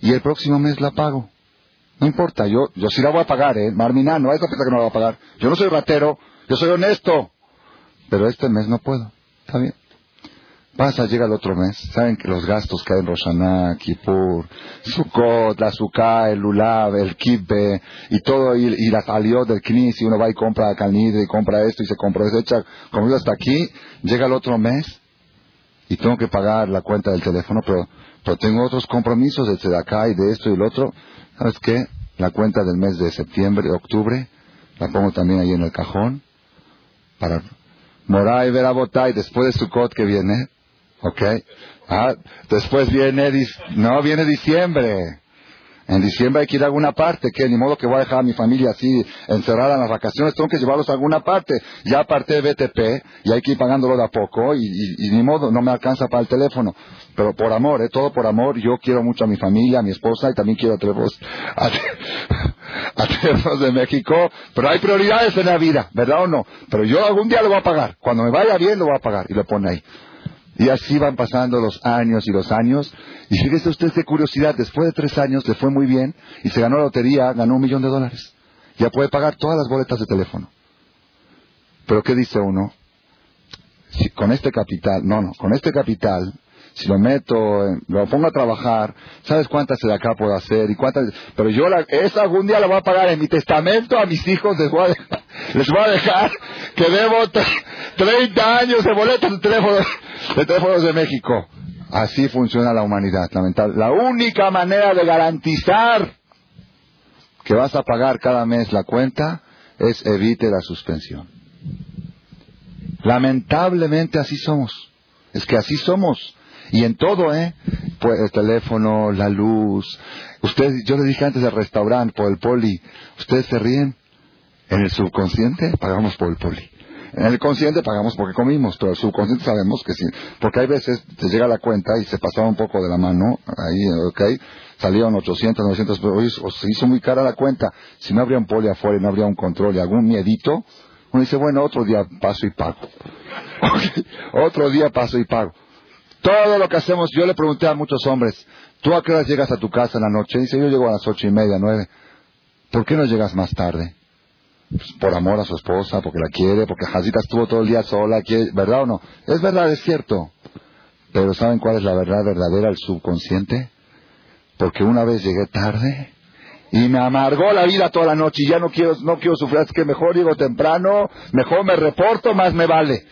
Speaker 1: y el próximo mes la pago. No importa, yo, yo sí la voy a pagar, ¿eh? Marmina, no hay otra que no la va a pagar. Yo no soy ratero, yo soy honesto. Pero este mes no puedo. Está bien. Pasa, llega el otro mes. Saben que los gastos que hay en Roshaná, Kippur, Sukkot, la Sukkah, el Lulav, el Kibbe, y todo, y, y la del Knis, y uno va y compra Calnide, y compra esto, y se compra eso, echa comida hasta aquí, llega el otro mes, y tengo que pagar la cuenta del teléfono, pero, pero tengo otros compromisos de acá y de esto y el otro. ¿Sabes qué? La cuenta del mes de septiembre, octubre, la pongo también ahí en el cajón, para Moray, y después de Sukkot que viene, ¿ok? Ah, después viene, no, viene diciembre. En diciembre hay que ir a alguna parte, que ni modo que voy a dejar a mi familia así encerrada en las vacaciones, tengo que llevarlos a alguna parte. Ya aparté BTP y hay que ir pagándolo de a poco y, ni modo, no me alcanza para el teléfono. Pero por amor, ¿eh? todo por amor, yo quiero mucho a mi familia, a mi esposa y también quiero a teléfonos, [laughs] a, de México. Pero hay prioridades en la vida, ¿verdad o no? Pero yo algún día lo voy a pagar. Cuando me vaya bien lo voy a pagar y lo pone ahí. Y así van pasando los años y los años. Y fíjese usted qué curiosidad, después de tres años le fue muy bien y se ganó la lotería, ganó un millón de dólares. Ya puede pagar todas las boletas de teléfono. Pero ¿qué dice uno? Si con este capital, no, no, con este capital, si lo meto, lo pongo a trabajar, ¿sabes cuántas de acá puedo hacer? y cuántas Pero yo la, esa algún día la voy a pagar en mi testamento a mis hijos, les voy a dejar, les voy a dejar que debo 30 años de boletas de teléfonos, de teléfonos de México. Así funciona la humanidad, lamentable. La única manera de garantizar que vas a pagar cada mes la cuenta es evite la suspensión. Lamentablemente así somos. Es que así somos. Y en todo, ¿eh? Pues el teléfono, la luz. Ustedes, yo les dije antes del restaurante, por el poli. ¿Ustedes se ríen? En el subconsciente pagamos por el poli. En el consciente pagamos porque comimos, pero el subconsciente sabemos que sí. Porque hay veces te llega la cuenta y se pasaba un poco de la mano, ahí, ok, salieron 800, 900, pero se hizo muy cara la cuenta. Si no habría un poli afuera y no habría un control y algún miedito, uno dice, bueno, otro día paso y pago. [laughs] Otro día paso y pago. Todo lo que hacemos, yo le pregunté a muchos hombres, ¿tú a qué hora llegas a tu casa en la noche? Dice, yo llego a las ocho y media, nueve. ¿Por qué no llegas más tarde? Pues, por amor a su esposa, porque la quiere, porque Jazita estuvo todo el día sola, ¿verdad o no? Es verdad, es cierto. Pero ¿saben cuál es la verdad verdadera, el subconsciente? Porque una vez llegué tarde y me amargó la vida toda la noche y ya no quiero, no quiero sufrir, es que mejor llego temprano, mejor me reporto, más me vale.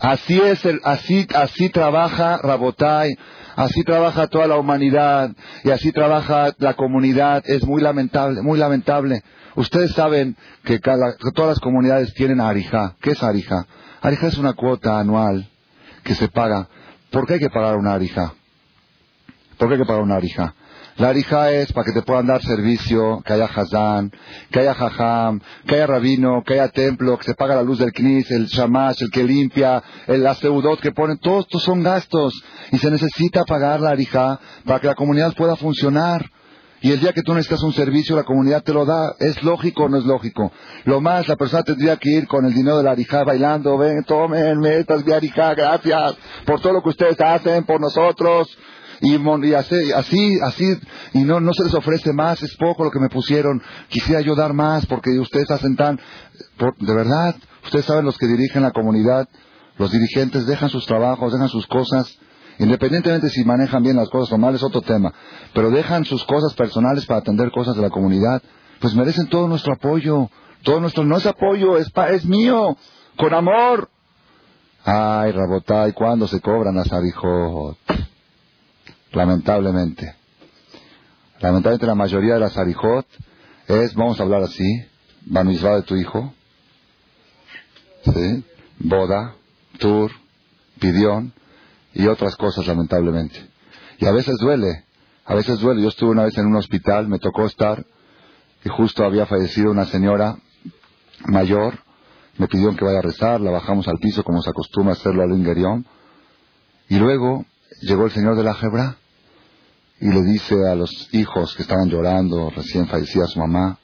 Speaker 1: Así es, el, así, así trabaja Rabotai, así trabaja toda la humanidad y así trabaja la comunidad. Es muy lamentable, muy lamentable. Ustedes saben que, todas las comunidades tienen arija. ¿Qué es arija? Arija es una cuota anual que se paga. ¿Por qué hay que pagar una arija? ¿Por qué hay que pagar una arija? La arija es para que te puedan dar servicio, que haya hazán, que haya jajam, que haya rabino, que haya templo, que se paga la luz del knis, el shamash, el que limpia, el aseudot que ponen, todos estos son gastos. Y se necesita pagar la arija para que la comunidad pueda funcionar. Y el día que tú necesitas un servicio, la comunidad te lo da. ¿Es lógico o no es lógico? Lo más, la persona tendría que ir con el dinero de la arija bailando. Ven, tomen, metas mi arija, gracias por todo lo que ustedes hacen por nosotros y, así, así, así, y no, no se les ofrece más, es poco lo que me pusieron, quisiera yo dar más porque ustedes hacen tan, de verdad, ustedes saben los que dirigen la comunidad, los dirigentes dejan sus trabajos, dejan sus cosas, independientemente si manejan bien las cosas o mal es otro tema, pero dejan sus cosas personales para atender cosas de la comunidad, pues merecen todo nuestro apoyo, todo nuestro, no es apoyo, es, es mío, con amor. Ay, Rabotay, ¿cuándo se cobran a Sabijot? Lamentablemente. Lamentablemente la mayoría de las arijot es, vamos a hablar así, Bamisba de tu hijo, ¿sí? boda, tour, pidión y otras cosas lamentablemente. Y a veces duele, a veces duele. Yo estuve una vez en un hospital, me tocó estar y justo había fallecido una señora mayor, me pidieron que vaya a rezar, la bajamos al piso como se acostumbra hacerlo al ingerión y luego llegó el señor de la Jebra y le dice a los hijos que estaban llorando, recién fallecía su mamá,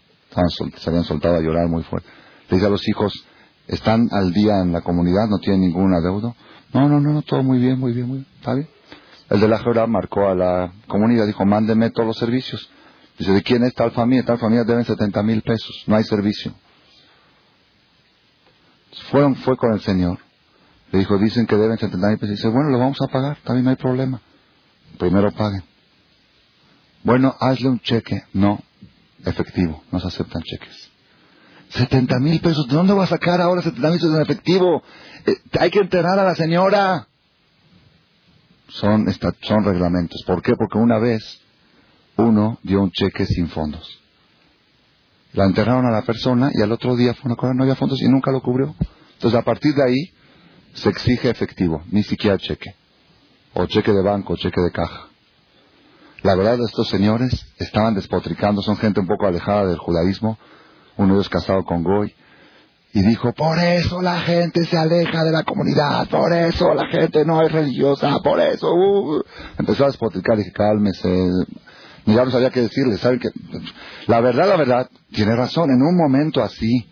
Speaker 1: se habían soltado a llorar muy fuerte, le dice a los hijos, ¿están al día en la comunidad? ¿No tienen ningún adeudo? No, no, no, no, todo muy bien, muy bien, muy bien, ¿está bien? El de la Jebra marcó a la comunidad, dijo, mándeme todos los servicios. Dice, ¿de quién es tal familia? Tal familia deben 70 mil pesos, no hay servicio. Fueron, fue con el Señor. Le dijo, dicen que deben 70 mil pesos. Dice, bueno, lo vamos a pagar, también no hay problema. Primero paguen. Bueno, hazle un cheque. No, efectivo, no se aceptan cheques. 70 mil pesos, ¿de dónde va a sacar ahora 70 mil pesos en efectivo? Eh, hay que enterrar a la señora. Son, son reglamentos. ¿Por qué? Porque una vez uno dio un cheque sin fondos. La enterraron a la persona y al otro día fue una cosa, no había fondos y nunca lo cubrió. Entonces a partir de ahí se exige efectivo, ni siquiera cheque. O cheque de banco, o cheque de caja. La verdad, estos señores estaban despotricando, son gente un poco alejada del judaísmo. Uno de ellos casado con Goy. Y dijo, por eso la gente se aleja de la comunidad, por eso la gente no es religiosa, por eso. Uh". Empezó a despotricar y dije, cálmese. Y ya no sabía qué decirle. ¿Saben que La verdad, la verdad, tiene razón. En un momento así,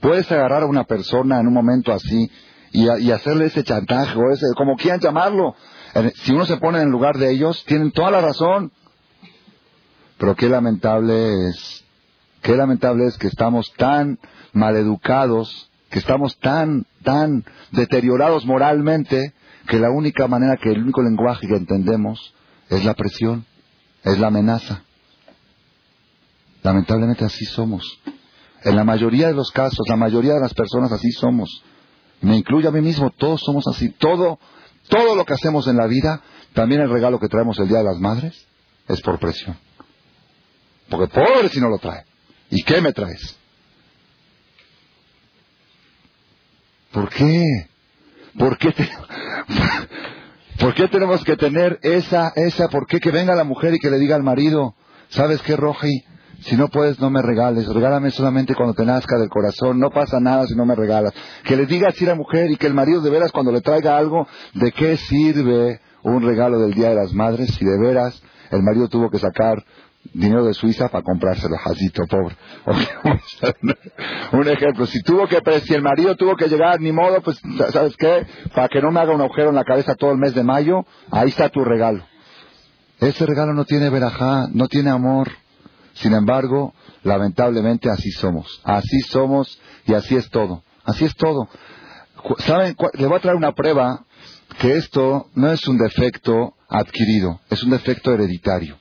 Speaker 1: puedes agarrar a una persona en un momento así y, hacerle ese chantaje o ese, como quieran llamarlo. Si uno se pone en lugar de ellos, tienen toda la razón. Pero qué lamentable es, qué lamentable es que estamos tan maleducados, que estamos tan, tan deteriorados moralmente, que la única manera, que el único lenguaje que entendemos es la presión, es la amenaza. Lamentablemente así somos. En la mayoría de los casos, la mayoría de las personas así somos. Me incluye a mí mismo, todos somos así. Todo todo lo que hacemos en la vida, también el regalo que traemos el Día de las Madres, es por presión. Porque pobre si no lo trae. ¿Y qué me traes? ¿Por qué? ¿Por qué, [laughs] ¿Por qué tenemos que tener esa, esa, por qué que venga la mujer y que le diga al marido, ¿sabes qué, Roji? Si no puedes, no me regales. Regálame solamente cuando te nazca del corazón. No pasa nada si no me regalas. Que le diga así a la mujer y que el marido de veras cuando le traiga algo, ¿de qué sirve un regalo del Día de las Madres si de veras el marido tuvo que sacar dinero de Suiza para comprárselo, jazito pobre. [laughs] un ejemplo, si tuvo que, si el marido tuvo que llegar, ni modo, pues, ¿sabes qué? Para que no me haga un agujero en la cabeza todo el mes de mayo, ahí está tu regalo. Ese regalo no tiene verajá, no tiene amor. Sin embargo, lamentablemente así somos. Así somos y así es todo. Así es todo. ¿Saben? Le voy a traer una prueba que esto no es un defecto adquirido, es un defecto hereditario.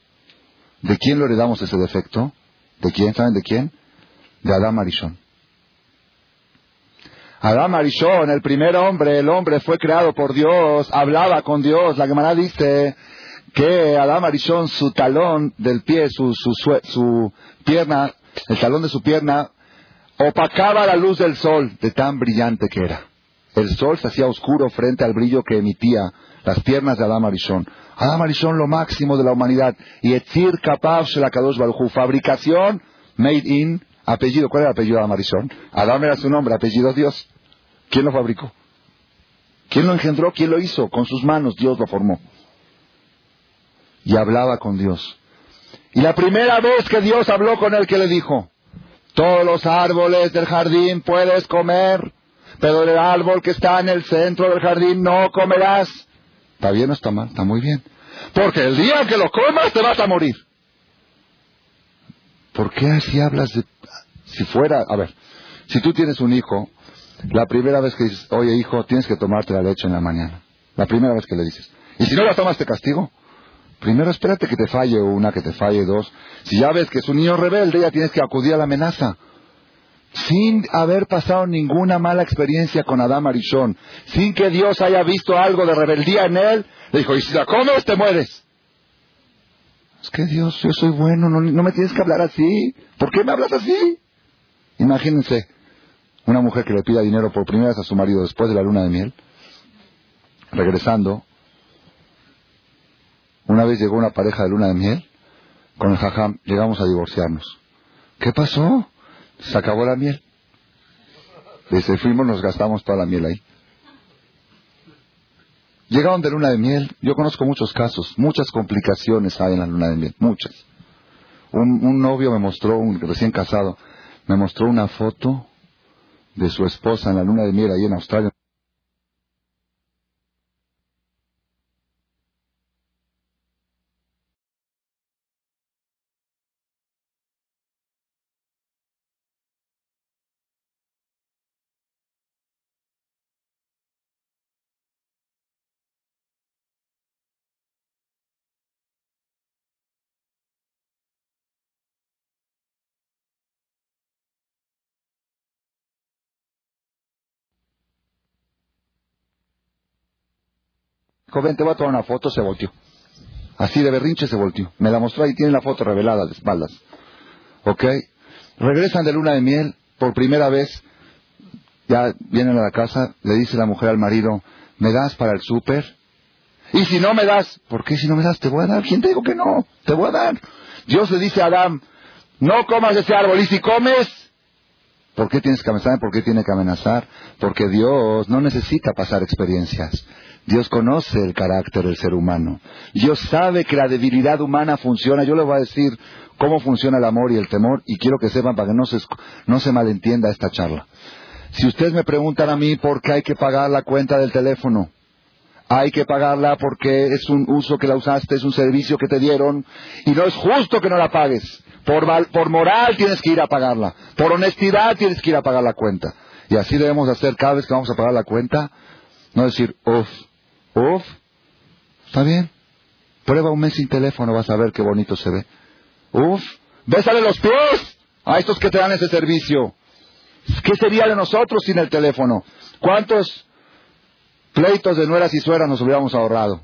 Speaker 1: ¿De quién lo heredamos ese defecto? ¿De quién? ¿Saben de quién? De Adán Arishon. Adán Arishon, el primer hombre, el hombre fue creado por Dios, hablaba con Dios. La Gemara dice que Adam Arishon, su talón del pie, su, su, su, pierna, el talón de su pierna, opacaba la luz del sol de tan brillante que era. El sol se hacía oscuro frente al brillo que emitía las piernas de Adam Arishon. Adam Arishon, lo máximo de la humanidad. Y Etzir Kapav Shelakadosh Baruchu. Fabricación, made in, apellido. ¿Cuál era el apellido de Adam Arishon? Adam era su nombre, apellido Dios. ¿Quién lo fabricó? ¿Quién lo engendró? ¿Quién lo hizo? Con sus manos Dios lo formó. Y hablaba con Dios. Y la primera vez que Dios habló con él, ¿qué le dijo? Todos los árboles del jardín puedes comer, pero el árbol que está en el centro del jardín no comerás. ¿Está bien o está mal? Está muy bien. Porque el día que lo comas te vas a morir. ¿Por qué así hablas de... Si fuera... A ver, si tú tienes un hijo, la primera vez que dices, oye hijo, tienes que tomarte la leche en la mañana. La primera vez que le dices. Y si no la tomas te castigo. Primero espérate que te falle una, que te falle dos. Si ya ves que es un niño rebelde, ya tienes que acudir a la amenaza. Sin haber pasado ninguna mala experiencia con Adam Arishon, sin que Dios haya visto algo de rebeldía en él, le dijo, y si la comes te mueres. Es que Dios, yo soy bueno, no, no me tienes que hablar así. ¿Por qué me hablas así? Imagínense una mujer que le pida dinero por primera vez a su marido después de la luna de miel, regresando, una vez llegó una pareja de luna de miel, con el jajam, llegamos a divorciarnos. ¿Qué pasó? Se acabó la miel. Desde fuimos, nos gastamos toda la miel ahí. Llegaron de luna de miel, yo conozco muchos casos, muchas complicaciones hay en la luna de miel, muchas. Un, un novio me mostró, un recién casado, me mostró una foto de su esposa en la luna de miel ahí en Australia. Joven, te voy a tomar una foto, se volteó. Así de berrinche se volteó. Me la mostró y tiene la foto revelada de espaldas. ¿Ok? Regresan de luna de miel por primera vez. Ya vienen a la casa, le dice la mujer al marido, ¿me das para el súper? Y si no me das, ¿por qué si no me das? Te voy a dar. ¿Quién te dijo que no? Te voy a dar. Dios le dice a Adán, no comas ese árbol. Y si comes, ¿por qué tienes que amenazar? ¿Por qué tiene que amenazar? Porque Dios no necesita pasar experiencias. Dios conoce el carácter del ser humano. Dios sabe que la debilidad humana funciona. Yo le voy a decir cómo funciona el amor y el temor y quiero que sepan para que no se, no se malentienda esta charla. Si ustedes me preguntan a mí por qué hay que pagar la cuenta del teléfono, hay que pagarla porque es un uso que la usaste, es un servicio que te dieron y no es justo que no la pagues. Por, por moral tienes que ir a pagarla, por honestidad tienes que ir a pagar la cuenta. Y así debemos hacer cada vez que vamos a pagar la cuenta, no decir, uff, Uf, está bien. Prueba un mes sin teléfono, vas a ver qué bonito se ve. Uf, bésale los pies a estos que te dan ese servicio. ¿Qué sería de nosotros sin el teléfono? ¿Cuántos pleitos de nueras y sueras nos hubiéramos ahorrado?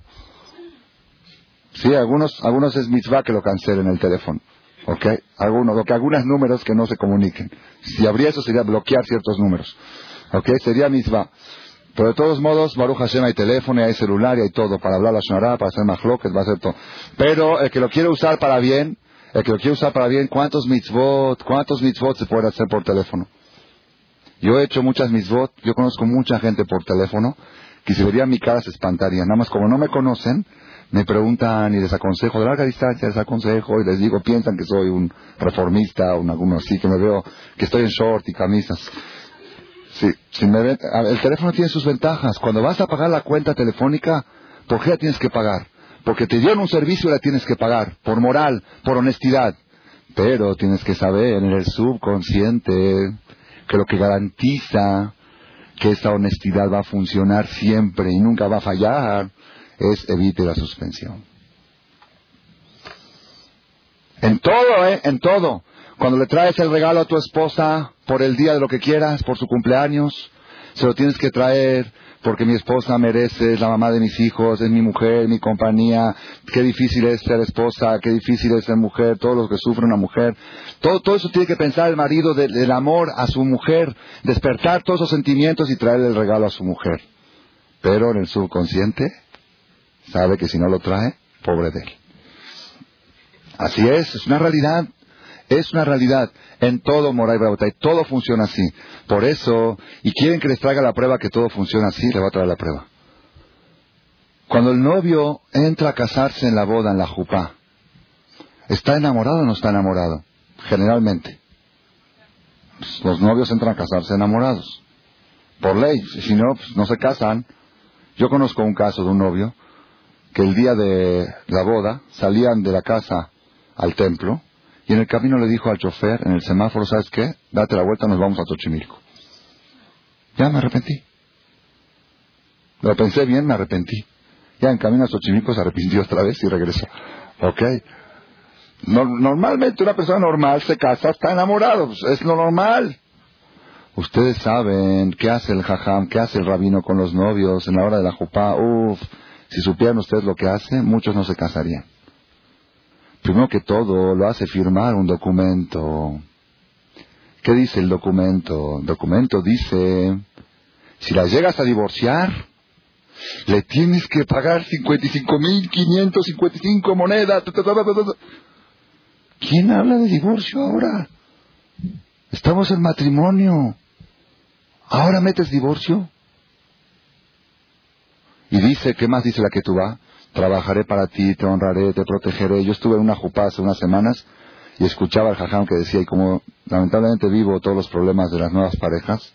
Speaker 1: Sí, algunos, algunos es mitzvah que lo cancelen el teléfono. ¿Ok? Algunos, que algunos números que no se comuniquen. Si habría eso sería bloquear ciertos números. ¿Ok? Sería mitzvah. Pero de todos modos, Baruch Hashem hay teléfono, hay celular y hay todo para hablar la Shonara, para hacer mahloket, va a hacer todo. Pero el que lo quiere usar para bien, el que lo quiere usar para bien, ¿cuántos mitzvot, cuántos mitzvot se puede hacer por teléfono? Yo he hecho muchas mitzvot, yo conozco mucha gente por teléfono, que si verían mi cara se espantaría. Nada más como no me conocen, me preguntan y les aconsejo, de larga distancia les aconsejo y les digo, piensan que soy un reformista o un alguno así, que me veo, que estoy en short y camisas. Sí, me el teléfono tiene sus ventajas. Cuando vas a pagar la cuenta telefónica, ¿por qué la tienes que pagar? Porque te dieron un servicio y la tienes que pagar, por moral, por honestidad. Pero tienes que saber en el subconsciente que lo que garantiza que esa honestidad va a funcionar siempre y nunca va a fallar es evite la suspensión. En todo, ¿eh? En todo. Cuando le traes el regalo a tu esposa por el día de lo que quieras, por su cumpleaños, se lo tienes que traer porque mi esposa merece, es la mamá de mis hijos, es mi mujer, mi compañía, qué difícil es ser esposa, qué difícil es ser mujer, todo lo que sufre una mujer. Todo, todo eso tiene que pensar el marido del, amor a su mujer, despertar todos esos sentimientos y traerle el regalo a su mujer. Pero en el subconsciente sabe que si no lo trae, pobre de él. Así es, es una realidad. Es una realidad en todo Moray y todo funciona así. Por eso, y quieren que les traiga la prueba que todo funciona así, le va a traer la prueba. Cuando el novio entra a casarse en la boda, en la jupá, ¿está enamorado o no está enamorado? Generalmente. Pues, los novios entran a casarse enamorados. Por ley. Si no, pues, no se casan. Yo conozco un caso de un novio que el día de la boda salían de la casa al templo y en el camino le dijo al chofer, en el semáforo, ¿sabes qué? Date la vuelta, nos vamos a Tochimilco. Ya me arrepentí. Lo pensé bien, me arrepentí. Ya en camino a Xochimilco se arrepintió otra vez y regresó. ¿Ok? normalmente una persona normal se casa, está enamorado. Pues, es lo normal. Ustedes saben qué hace el jajam, qué hace el rabino con los novios en la hora de la jupá. Uf, si supieran ustedes lo que hace, muchos no se casarían. Primero que todo, lo hace firmar un documento. ¿Qué dice el documento? El documento dice, si la llegas a divorciar, le tienes que pagar 55.555 monedas. ¿Quién habla de divorcio ahora? Estamos en matrimonio. ¿Ahora metes divorcio? Y dice, ¿qué más dice la que tú va? Trabajaré para ti, te honraré, te protegeré. Yo estuve en una jupá hace unas semanas y escuchaba al jajam que decía, y como lamentablemente vivo todos los problemas de las nuevas parejas,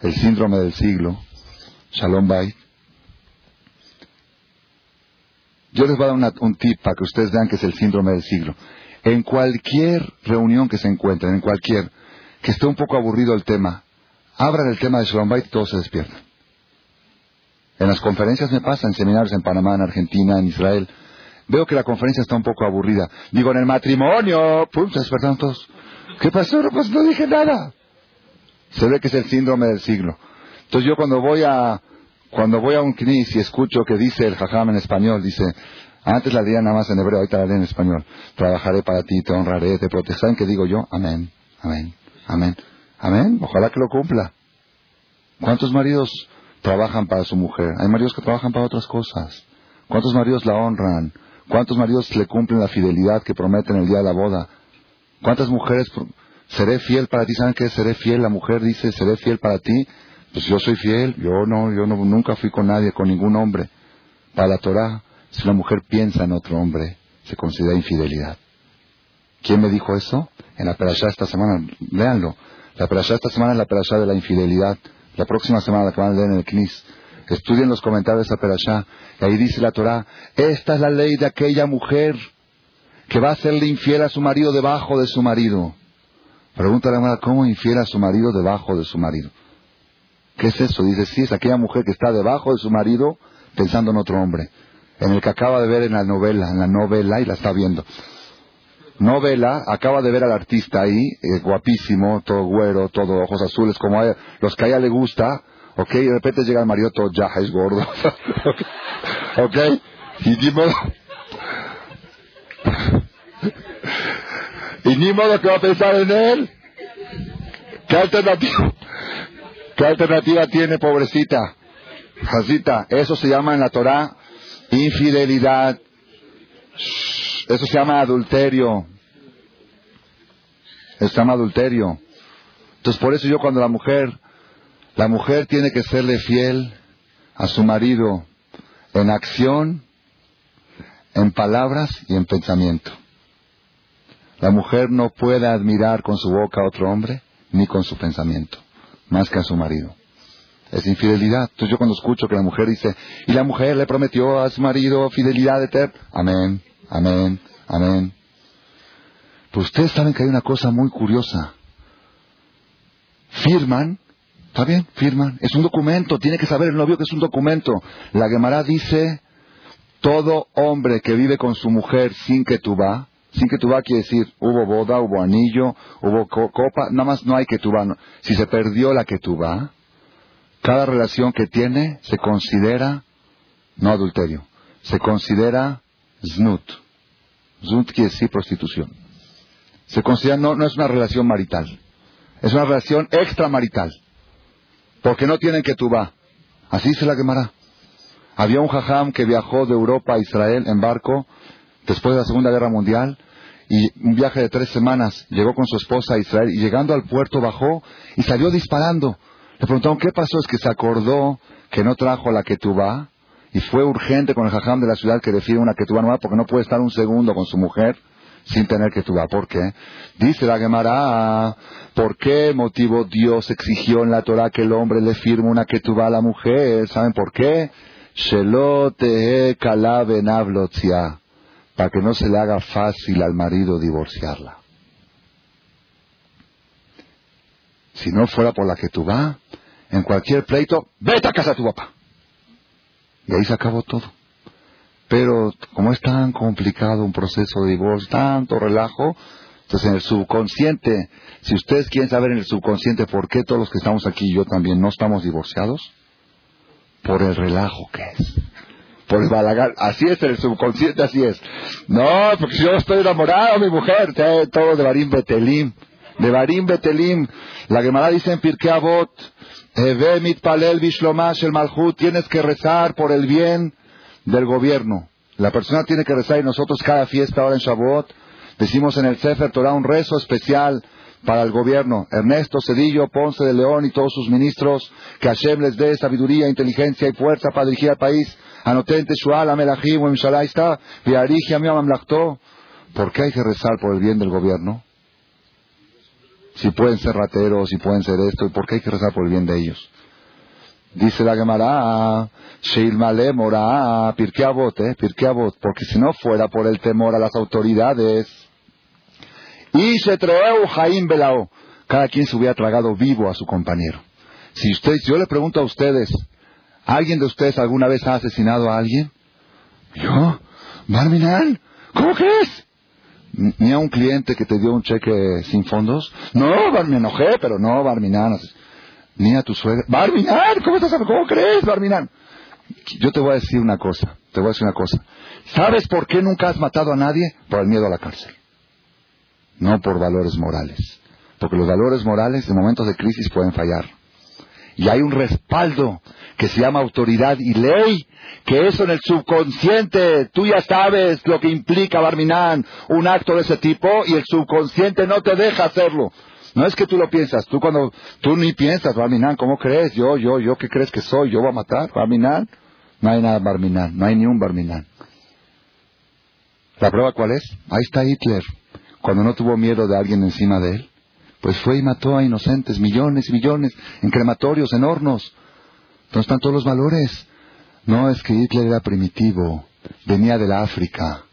Speaker 1: el síndrome del siglo, Shalom Bay, yo les voy a dar un tip para que ustedes vean que es el síndrome del siglo. En cualquier reunión que se encuentren, en cualquier, que esté un poco aburrido el tema, abran el tema de Shalom Bay y todos se despiertan. En las conferencias me pasa, en seminarios en Panamá, en Argentina, en Israel. Veo que la conferencia está un poco aburrida. Digo, en el matrimonio, pum, se despertaron todos. ¿Qué pasó? No, pues no dije nada. Se ve que es el síndrome del siglo. Entonces yo cuando voy a, cuando voy a un knis y escucho que dice el jajam en español, dice, antes la leía nada más en hebreo, ahorita la leía en español. Trabajaré para ti, te honraré, te protegeré. ¿Saben qué digo yo? Amén, amén, amén, amén. Ojalá que lo cumpla. ¿Cuántos maridos trabajan para su mujer. Hay maridos que trabajan para otras cosas. ¿Cuántos maridos la honran? ¿Cuántos maridos le cumplen la fidelidad que prometen el día de la boda? ¿Cuántas mujeres seré fiel para ti? ¿Saben qué seré fiel? La mujer dice, seré fiel para ti. Pues yo soy fiel. Yo no, yo no, nunca fui con nadie, con ningún hombre. Para la Torah, si una mujer piensa en otro hombre, se considera infidelidad. ¿Quién me dijo eso? En la perashá esta semana, léanlo. La perashá esta semana es la perashá de la infidelidad. La próxima semana que van a leer en el CNIS. Estudien los comentarios de Perashá. Y ahí dice la Torah, esta es la ley de aquella mujer que va a serle infiel a su marido debajo de su marido. Pregúntale a ¿cómo infiel a su marido debajo de su marido? ¿Qué es eso? Dice, sí, es aquella mujer que está debajo de su marido pensando en otro hombre. En el que acaba de ver en la novela, en la novela y la está viendo novela, acaba de ver al artista ahí, eh, guapísimo, todo güero, todo ojos azules, como los que a ella le gusta, ok, y de repente llega el marido ya es gordo, [laughs] ok, y ni modo, y ni modo que va a pensar en él, ¿qué alternativa, qué alternativa tiene, pobrecita? Jacita, eso se llama en la Torah infidelidad. Eso se llama adulterio. Eso se llama adulterio. Entonces por eso yo cuando la mujer, la mujer tiene que serle fiel a su marido en acción, en palabras y en pensamiento. La mujer no puede admirar con su boca a otro hombre ni con su pensamiento, más que a su marido. Es infidelidad. Entonces yo cuando escucho que la mujer dice, y la mujer le prometió a su marido fidelidad eterna, amén. Amén, amén. Pues ustedes saben que hay una cosa muy curiosa. Firman, ¿está bien? Firman. Es un documento, tiene que saber el novio que es un documento. La Gemara dice, todo hombre que vive con su mujer sin que va, sin que va quiere decir, hubo boda, hubo anillo, hubo copa, nada más no hay que. Si se perdió la que va, cada relación que tiene se considera, no adulterio, se considera znut. Znut quiere decir prostitución. Se considera, no, no es una relación marital, es una relación extramarital. Porque no tienen que tuba. Así se la quemará. Había un jajam que viajó de Europa a Israel en barco después de la Segunda Guerra Mundial y un viaje de tres semanas llegó con su esposa a Israel y llegando al puerto bajó y salió disparando. Le preguntaron qué pasó, es que se acordó que no trajo la ketubá y fue urgente con el jajam de la ciudad que define una ketubá nueva porque no puede estar un segundo con su mujer sin tener ketubá. ¿Por qué? Dice la Gemara, ¿por qué motivo Dios exigió en la Torah que el hombre le firme una ketubá a la mujer? ¿Saben por qué? para que no se le haga fácil al marido divorciarla. Si no fuera por la que tú vas, en cualquier pleito, vete a casa tu papá. Y ahí se acabó todo. Pero como es tan complicado un proceso de divorcio, tanto relajo, entonces en el subconsciente, si ustedes quieren saber en el subconsciente por qué todos los que estamos aquí yo también no estamos divorciados, por el relajo que es. Por el balagar. Así es el subconsciente, así es. No, porque yo estoy enamorado, mi mujer, todo de Barim Betelim. De Barim Betelim. La Gemara dice en Pirkei Avot, Mitpalel bishlomash el tienes que rezar por el bien del gobierno. La persona tiene que rezar y nosotros cada fiesta ahora en Shavuot decimos en el Sefer Torah un rezo especial para el gobierno. Ernesto Cedillo, Ponce de León y todos sus ministros, que Hashem les dé sabiduría, inteligencia y fuerza para dirigir al país. Anotente Shual, Amelahim. ¿Por qué hay que rezar por el bien del gobierno? Si pueden ser rateros, si pueden ser esto, ¿por qué hay que rezar por el bien de ellos? Dice la Gemara, Sheilmale Mora, Pirkeabot, eh, Pirkeabot, porque si no fuera por el temor a las autoridades, y se treu Jaim Belao. Cada quien se hubiera tragado vivo a su compañero. Si usted, yo le pregunto a ustedes, ¿alguien de ustedes alguna vez ha asesinado a alguien? ¿Yo? ¿Barminan? ¿Cómo crees? ¿Ni a un cliente que te dio un cheque sin fondos? No, me enojé, pero no, Barminan. Ni a tu suegra. Barminan, ¿cómo estás? ¿Cómo crees, Barminan? Yo te voy a decir una cosa, te voy a decir una cosa. ¿Sabes por qué nunca has matado a nadie? Por el miedo a la cárcel no por valores morales. Porque los valores morales en momentos de crisis pueden fallar. Y hay un respaldo que se llama autoridad y ley, que eso en el subconsciente, tú ya sabes lo que implica, Barminán, un acto de ese tipo, y el subconsciente no te deja hacerlo. No es que tú lo piensas, tú cuando, tú ni piensas, Barminán, ¿cómo crees? Yo, yo, yo, ¿qué crees que soy? ¿Yo voy a matar? Barminán? No hay nada Barminán, no hay ni un Barminán. ¿La prueba cuál es? Ahí está Hitler cuando no tuvo miedo de alguien encima de él, pues fue y mató a inocentes, millones y millones, en crematorios, en hornos. ¿Dónde están todos los valores? No, es que Hitler era primitivo, venía de la África,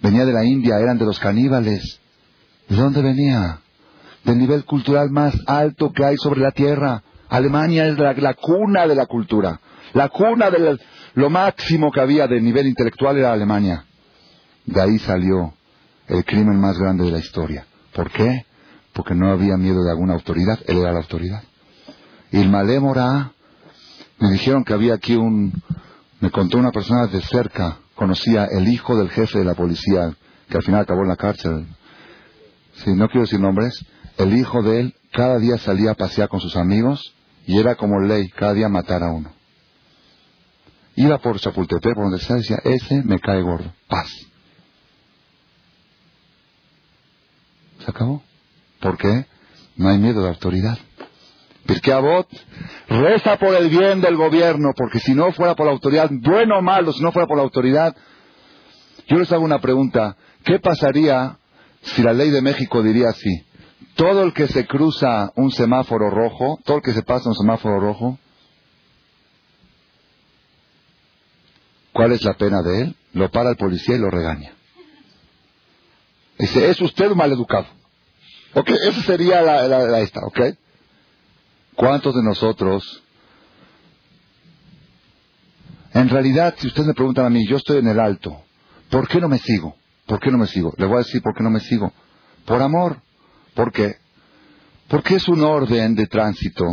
Speaker 1: venía de la India, eran de los caníbales. ¿De dónde venía? Del nivel cultural más alto que hay sobre la tierra. Alemania es la, cuna de la cultura. La cuna de lo máximo que había de nivel intelectual era Alemania. De ahí salió el crimen más grande de la historia. ¿Por qué? Porque no había miedo de alguna autoridad, él era la autoridad. Y el Malémora, me dijeron que había aquí un, me contó una persona de cerca, conocía el hijo del jefe de la policía, que al final acabó en la cárcel. Si no quiero decir nombres, el hijo de él cada día salía a pasear con sus amigos y era como ley, cada día matar a uno. Iba por Chapultepec, por donde sea, decía, ese me cae gordo, paz. Se acabó. ¿Por qué? No hay miedo de autoridad. Porque Abot reza por el bien del gobierno, porque si no fuera por la autoridad, bueno o malo, si no fuera por la autoridad, yo les hago una pregunta. ¿Qué pasaría si la ley de México diría así? Todo el que se cruza un semáforo rojo, todo el que se pasa un semáforo rojo, ¿cuál es la pena de él? Lo para el policía y lo regaña. Dice, es usted un maleducado. Ok, esa sería la, esta, ok. ¿Cuántos de nosotros, en realidad, si ustedes me preguntan a mí, yo estoy en el alto, ¿por qué no me sigo? ¿Por qué no me sigo? Le voy a decir por qué no me sigo. Por amor. ¿Por qué? Porque es un orden de tránsito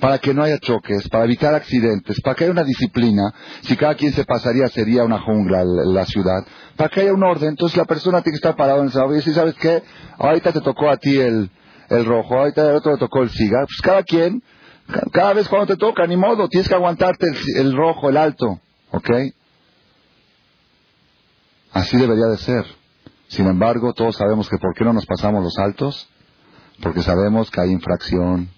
Speaker 1: para que no haya choques, para evitar accidentes, para que haya una disciplina. Si cada quien se pasaría, sería una jungla la ciudad. Para que haya un orden, entonces la persona tiene que estar parada en el semáforo y decir, ¿sabes qué? Ahorita te tocó a ti el, el rojo, ahorita el otro le tocó el cigarro. Pues cada quien, cada vez cuando te toca, ni modo, tienes que aguantarte el, el rojo, el alto. ¿Ok? Así debería de ser. Sin embargo, todos sabemos que ¿por qué no nos pasamos los altos? Porque sabemos que hay infracción.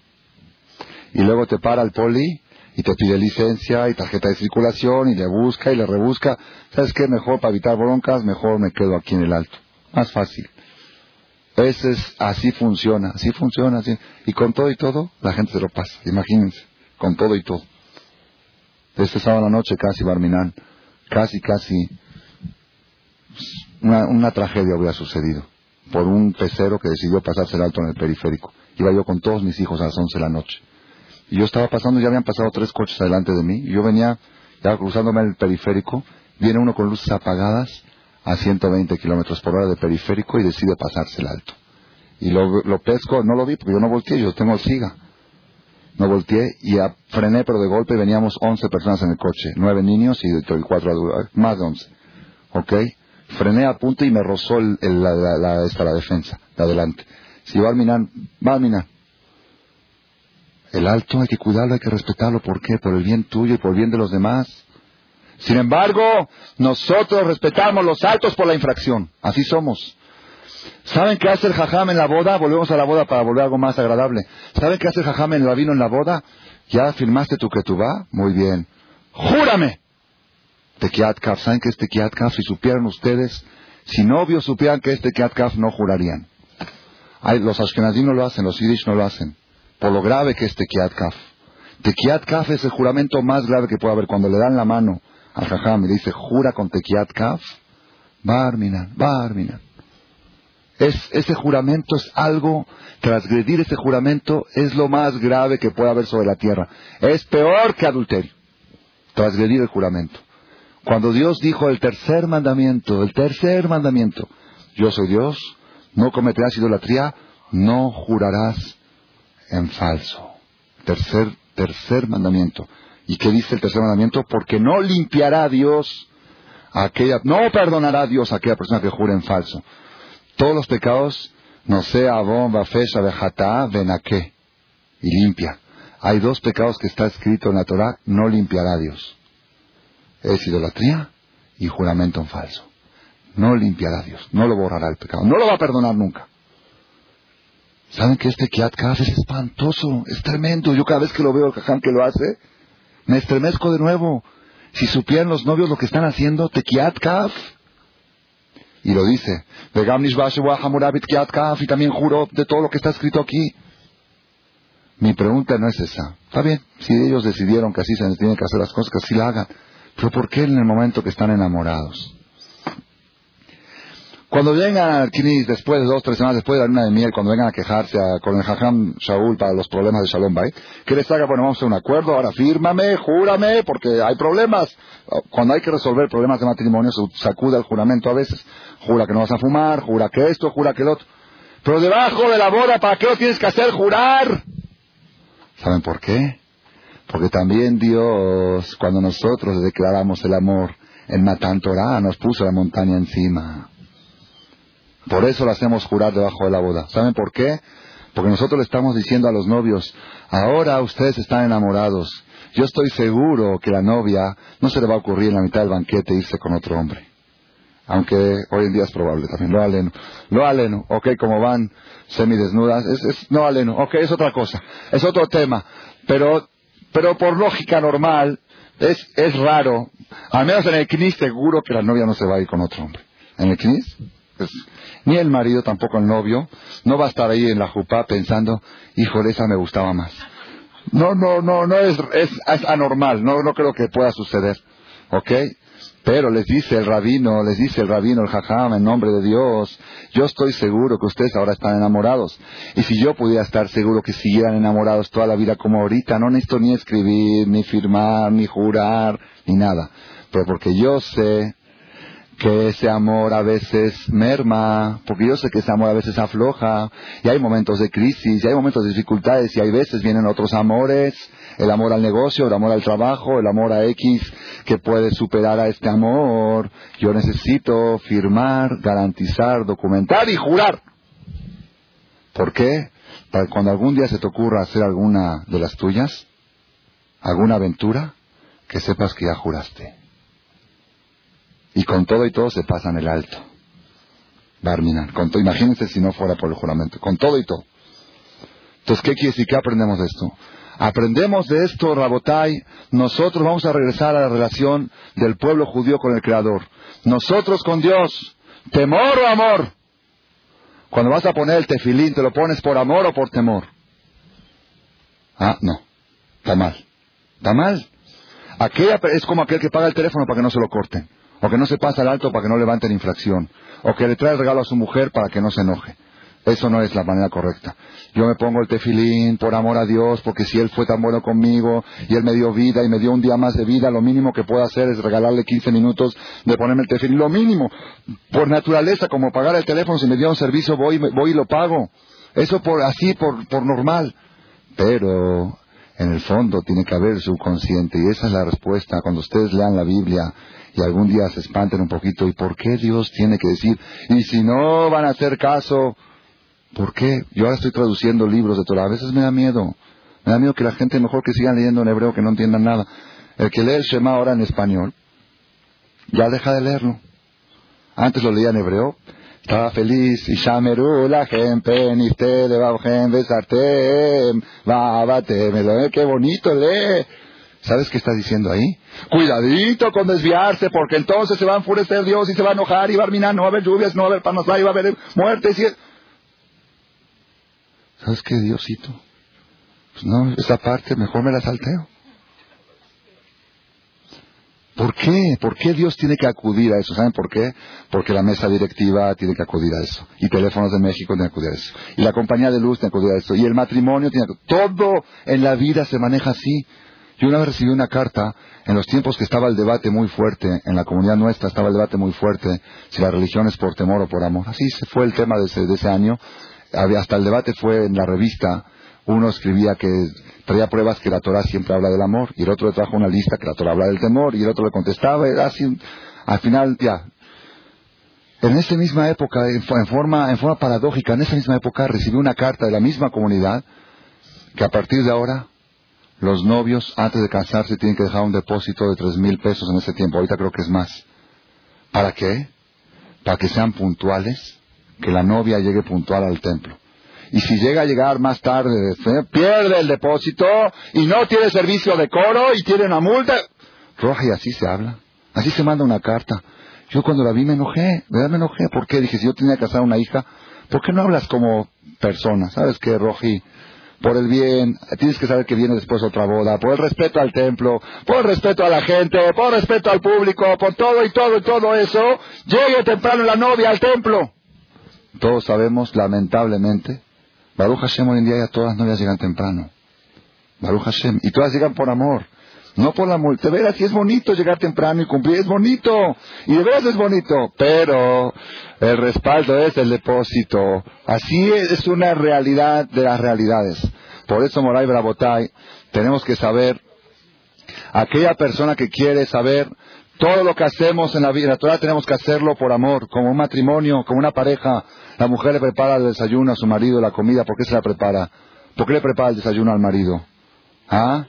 Speaker 1: Y luego te para el poli y te pide licencia y tarjeta de circulación y le busca y le rebusca. ¿Sabes qué? Mejor para evitar broncas, mejor me quedo aquí en el alto. Más fácil. Ese es, así funciona, así funciona. Así. Y con todo y todo, la gente se lo pasa. Imagínense, con todo y todo. Este sábado a la noche casi, Barminán, casi, casi una, tragedia hubiera sucedido por un pecero que decidió pasarse el alto en el periférico. Iba yo con todos mis hijos a las 11 de la noche. Y yo estaba pasando, ya habían pasado tres coches adelante de mí. Y yo venía, ya cruzándome el periférico, viene uno con luces apagadas a 120 kilómetros por hora de periférico y decide pasarse el alto. Y lo, lo, pesco, no lo vi porque yo no volteé, yo tengo el siga. No volteé y frené, pero de golpe veníamos 11 personas en el coche, nueve niños y cuatro adultos, más de 11. ¿Ok? frené a punto y me rozó el, la, esta, la defensa, de adelante. Si va a minar, va a minar. El alto hay que cuidarlo, hay que respetarlo. ¿Por qué? Por el bien tuyo y por el bien de los demás. Sin embargo, nosotros respetamos los altos por la infracción. Así somos. ¿Saben qué hace el jajam en la boda? Volvemos a la boda para volver a algo más agradable. ¿Saben qué hace el jajam en el vino en la boda? ¿Ya firmaste tu va? Muy bien. ¡Júrame! Tekiat Kaf. ¿Saben qué es Tekiat Kaf? Si supieran ustedes, si novios supieran que es Tekiat Kaf, no jurarían. los Ashkenazim no lo hacen, los Yiddish no lo hacen. Por lo grave que es Tekiat Kaf. Tekiat Kaf es el juramento más grave que puede haber. Cuando le dan la mano al Jajam dice, jura con Tekiat Kaf, Barminan, Barminan. Es, ese juramento es algo, transgredir ese juramento es lo más grave que puede haber sobre la tierra. Es peor que adulterio. Transgredir el juramento. Cuando Dios dijo el tercer mandamiento, el tercer mandamiento, yo soy Dios, no cometerás idolatría, no jurarás en falso. Tercer, tercer mandamiento. ¿Y qué dice el tercer mandamiento? Porque no limpiará Dios a aquella, no perdonará Dios a aquella persona que jure en falso. Todos los pecados, no sea bomba, fecha, vejatá, venaqué, y limpia. Hay dos pecados que está escrito en la Torah, no limpiará a Dios es idolatría y juramento en falso. No limpiará Dios, no lo borrará el pecado, no lo va a perdonar nunca. ¿Saben que este Kiat Kaf es espantoso, es tremendo? Yo cada vez que lo veo, el caján que lo hace, me estremezco de nuevo. Si supieran los novios lo que están haciendo, Tekiat Kaf. Y lo dice, y también juro de todo lo que está escrito aquí. Mi pregunta no es esa. Está bien, si ellos decidieron que así se tienen que hacer las cosas, que así la hagan. Pero ¿por qué en el momento que están enamorados? Cuando vengan al después de dos, tres semanas después de la luna de miel, cuando vengan a quejarse con el Shaul para los problemas de Shalom Bay, que les haga, bueno, vamos a hacer un acuerdo, ahora fírmame, júrame, porque hay problemas. Cuando hay que resolver problemas de matrimonio, se sacude el juramento a veces. Jura que no vas a fumar, jura que esto, jura que el otro. Pero debajo de la boda, ¿para qué lo tienes que hacer? Jurar. ¿Saben por qué? Porque también Dios, cuando nosotros declaramos el amor en Matan Torah, nos puso la montaña encima. Por eso lo hacemos jurar debajo de la boda. ¿Saben por qué? Porque nosotros le estamos diciendo a los novios, ahora ustedes están enamorados. Yo estoy seguro que la novia no se le va a ocurrir en la mitad del banquete irse con otro hombre. Aunque hoy en día es probable también. Lo aleno. Lo aleno. Ok, como van semidesnudas. Es, es, no aleno. Ok, es otra cosa. Es otro tema. Pero pero por lógica normal es, es raro. Al menos en el CNIS seguro que la novia no se va a ir con otro hombre. En el CNIS, ni el marido, tampoco el novio, no va a estar ahí en la jupá pensando, híjole, esa me gustaba más. No, no, no, no es, es, anormal, no, no creo que pueda suceder. ¿Ok? Pero les dice el rabino, les dice el rabino, el jajam, en nombre de Dios, yo estoy seguro que ustedes ahora están enamorados. Y si yo pudiera estar seguro que siguieran enamorados toda la vida como ahorita, no necesito ni escribir, ni firmar, ni jurar, ni nada. Pero porque yo sé que ese amor a veces merma, porque yo sé que ese amor a veces afloja, y hay momentos de crisis, y hay momentos de dificultades, y hay veces vienen otros amores, el amor al negocio, el amor al trabajo, el amor a X, que puede superar a este amor. Yo necesito firmar, garantizar, documentar y jurar. ¿Por qué? Para cuando algún día se te ocurra hacer alguna de las tuyas, alguna aventura, que sepas que ya juraste. Y con todo y todo se pasan el alto. Barminan. Con imagínense si no fuera por el juramento. Con todo y todo. Entonces, ¿qué quiere decir? ¿Qué aprendemos de esto? Aprendemos de esto, Rabotai, nosotros vamos a regresar a la relación del pueblo judío con el Creador. Nosotros con Dios, temor o amor. Cuando vas a poner el tefilín, ¿te lo pones por amor o por temor? Ah, no. Está mal. Está mal. Aquella es como aquel que paga el teléfono para que no se lo corten. O que no se pasa al alto para que no levanten infracción. O que le trae el regalo a su mujer para que no se enoje. Eso no es la manera correcta. Yo me pongo el tefilín por amor a Dios, porque si Él fue tan bueno conmigo y Él me dio vida y me dio un día más de vida, lo mínimo que puedo hacer es regalarle 15 minutos de ponerme el tefilín. Lo mínimo. Por naturaleza, como pagar el teléfono, si me dio un servicio, voy, voy y lo pago. Eso por así, por, por normal. Pero en el fondo tiene que haber subconsciente y esa es la respuesta cuando ustedes lean la Biblia y algún día se espanten un poquito y por qué Dios tiene que decir y si no van a hacer caso ¿Por qué? Yo ahora estoy traduciendo libros de Torah. A veces me da miedo. Me da miedo que la gente mejor que sigan leyendo en hebreo que no entiendan nada. El que lee el Shema ahora en español, ya deja de leerlo. Antes lo leía en hebreo. Estaba feliz. Y shameru la gente, de besartem, lo Qué bonito lee. ¿Sabes qué está diciendo ahí? Cuidadito con desviarse, porque entonces se va a enfurecer Dios y se va a enojar y va a arminar, no va a haber lluvias, no va a haber panosá y va a haber muertes. Y... ¿Sabes qué, Diosito? Pues no, esa parte mejor me la salteo. ¿Por qué? ¿Por qué Dios tiene que acudir a eso? ¿Saben por qué? Porque la mesa directiva tiene que acudir a eso. Y Teléfonos de México tiene que acudir a eso. Y la compañía de luz tiene que acudir a eso. Y el matrimonio tiene que... Todo en la vida se maneja así. Yo una vez recibí una carta, en los tiempos que estaba el debate muy fuerte, en la comunidad nuestra estaba el debate muy fuerte, si la religión es por temor o por amor. Así fue el tema de ese, de ese año hasta el debate fue en la revista, uno escribía que traía pruebas que la Torah siempre habla del amor, y el otro le trajo una lista que la Torah habla del temor, y el otro le contestaba, era así, al final, ya. En esa misma época, en forma, en forma paradójica, en esa misma época recibí una carta de la misma comunidad que a partir de ahora los novios antes de casarse tienen que dejar un depósito de tres mil pesos en ese tiempo. Ahorita creo que es más. ¿Para qué? Para que sean puntuales que la novia llegue puntual al templo. Y si llega a llegar más tarde, pierde el depósito y no tiene servicio de coro y tiene una multa. Roja, y así se habla. Así se manda una carta. Yo cuando la vi me enojé, verdad me enojé. ¿Por qué? Dije, si yo tenía que casar a una hija, ¿por qué no hablas como persona? ¿Sabes qué, Roji? Por el bien, tienes que saber que viene después otra boda, por el respeto al templo, por el respeto a la gente, por el respeto al público, por todo y todo y todo eso, llegue temprano la novia al templo. Todos sabemos, lamentablemente, Baruch Hashem hoy en día ya todas las novias llegan temprano. Baruch Hashem. Y todas llegan por amor. No por la multa. De veras, sí es bonito llegar temprano y cumplir. Es bonito. Y de veras es bonito. Pero el respaldo es el depósito. Así es una realidad de las realidades. Por eso, Moray Brabotay, tenemos que saber, aquella persona que quiere saber todo lo que hacemos en la vida, Torah tenemos que hacerlo por amor, como un matrimonio, como una pareja. La mujer le prepara el desayuno a su marido, la comida, ¿por qué se la prepara? ¿Por qué le prepara el desayuno al marido? ¿Ah?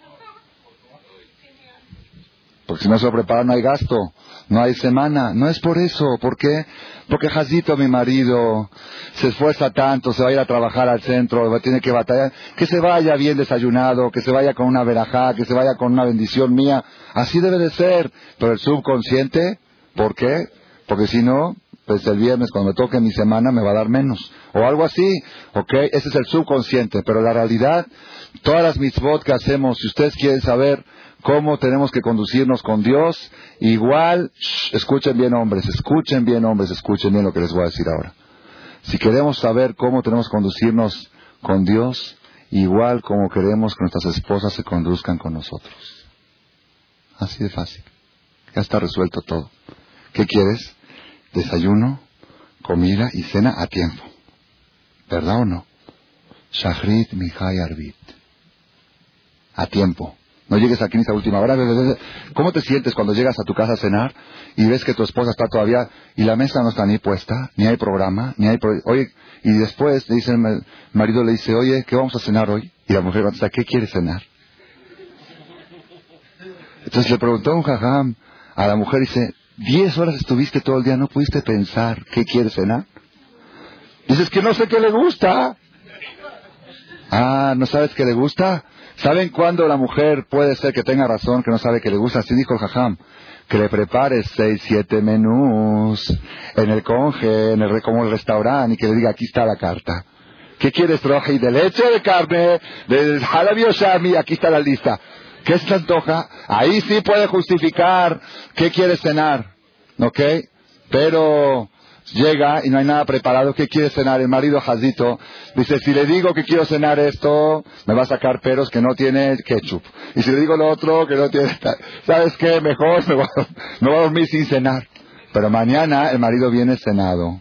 Speaker 1: Porque si no se lo prepara no hay gasto, no hay semana. No es por eso. ¿Por qué? Porque Jazito, mi marido, se esfuerza tanto, se va a ir a trabajar al centro, tiene que batallar. Que se vaya bien desayunado, que se vaya con una verajá, que se vaya con una bendición mía. Así debe de ser. Pero el subconsciente, ¿por qué? Porque si no, pues el viernes cuando me toque mi semana me va a dar menos. O algo así. ¿Ok? Ese es el subconsciente. Pero la realidad, todas las mitzvot que hacemos, si ustedes quieren saber, cómo tenemos que conducirnos con Dios. Igual, escuchen bien hombres, escuchen bien hombres, escuchen bien lo que les voy a decir ahora. Si queremos saber cómo tenemos que conducirnos con Dios, igual como queremos que nuestras esposas se conduzcan con nosotros. Así de fácil. Ya está resuelto todo. ¿Qué quieres? desayuno, comida y cena a tiempo. ¿Verdad o no? Shahrit Mihai Arbit. A tiempo. No llegues aquí en esta última hora. ¿Cómo te sientes cuando llegas a tu casa a cenar y ves que tu esposa está todavía y la mesa no está ni puesta, ni hay programa, ni hay... oye, y después le dice el marido le dice, oye, ¿qué vamos a cenar hoy? Y la mujer contesta, ¿qué quiere cenar? Entonces le preguntó un jajam a la mujer, dice, diez horas estuviste todo el día, ¿no pudiste pensar qué quiere cenar? Dices que no sé qué le gusta. Ah, ¿no sabes qué le gusta? ¿Saben cuándo la mujer puede ser que tenga razón, que no sabe que le gusta? Así dijo el jajam. Que le prepare seis, siete menús en el conge, en el, como el restaurante, y que le diga, aquí está la carta. ¿Qué quieres, troje? ¿De leche de carne? ¿De jalabi shami? Aquí está la lista. ¿Qué se te antoja? Ahí sí puede justificar qué quieres cenar. ¿Ok? Pero llega y no hay nada preparado. ¿Qué quiere cenar? El marido Jazito dice, si le digo que quiero cenar esto, me va a sacar peros que no tiene ketchup. Y si le digo lo otro, que no tiene... ¿Sabes qué? Mejor [laughs] me voy, a, dormir sin cenar. Pero mañana el marido viene cenado.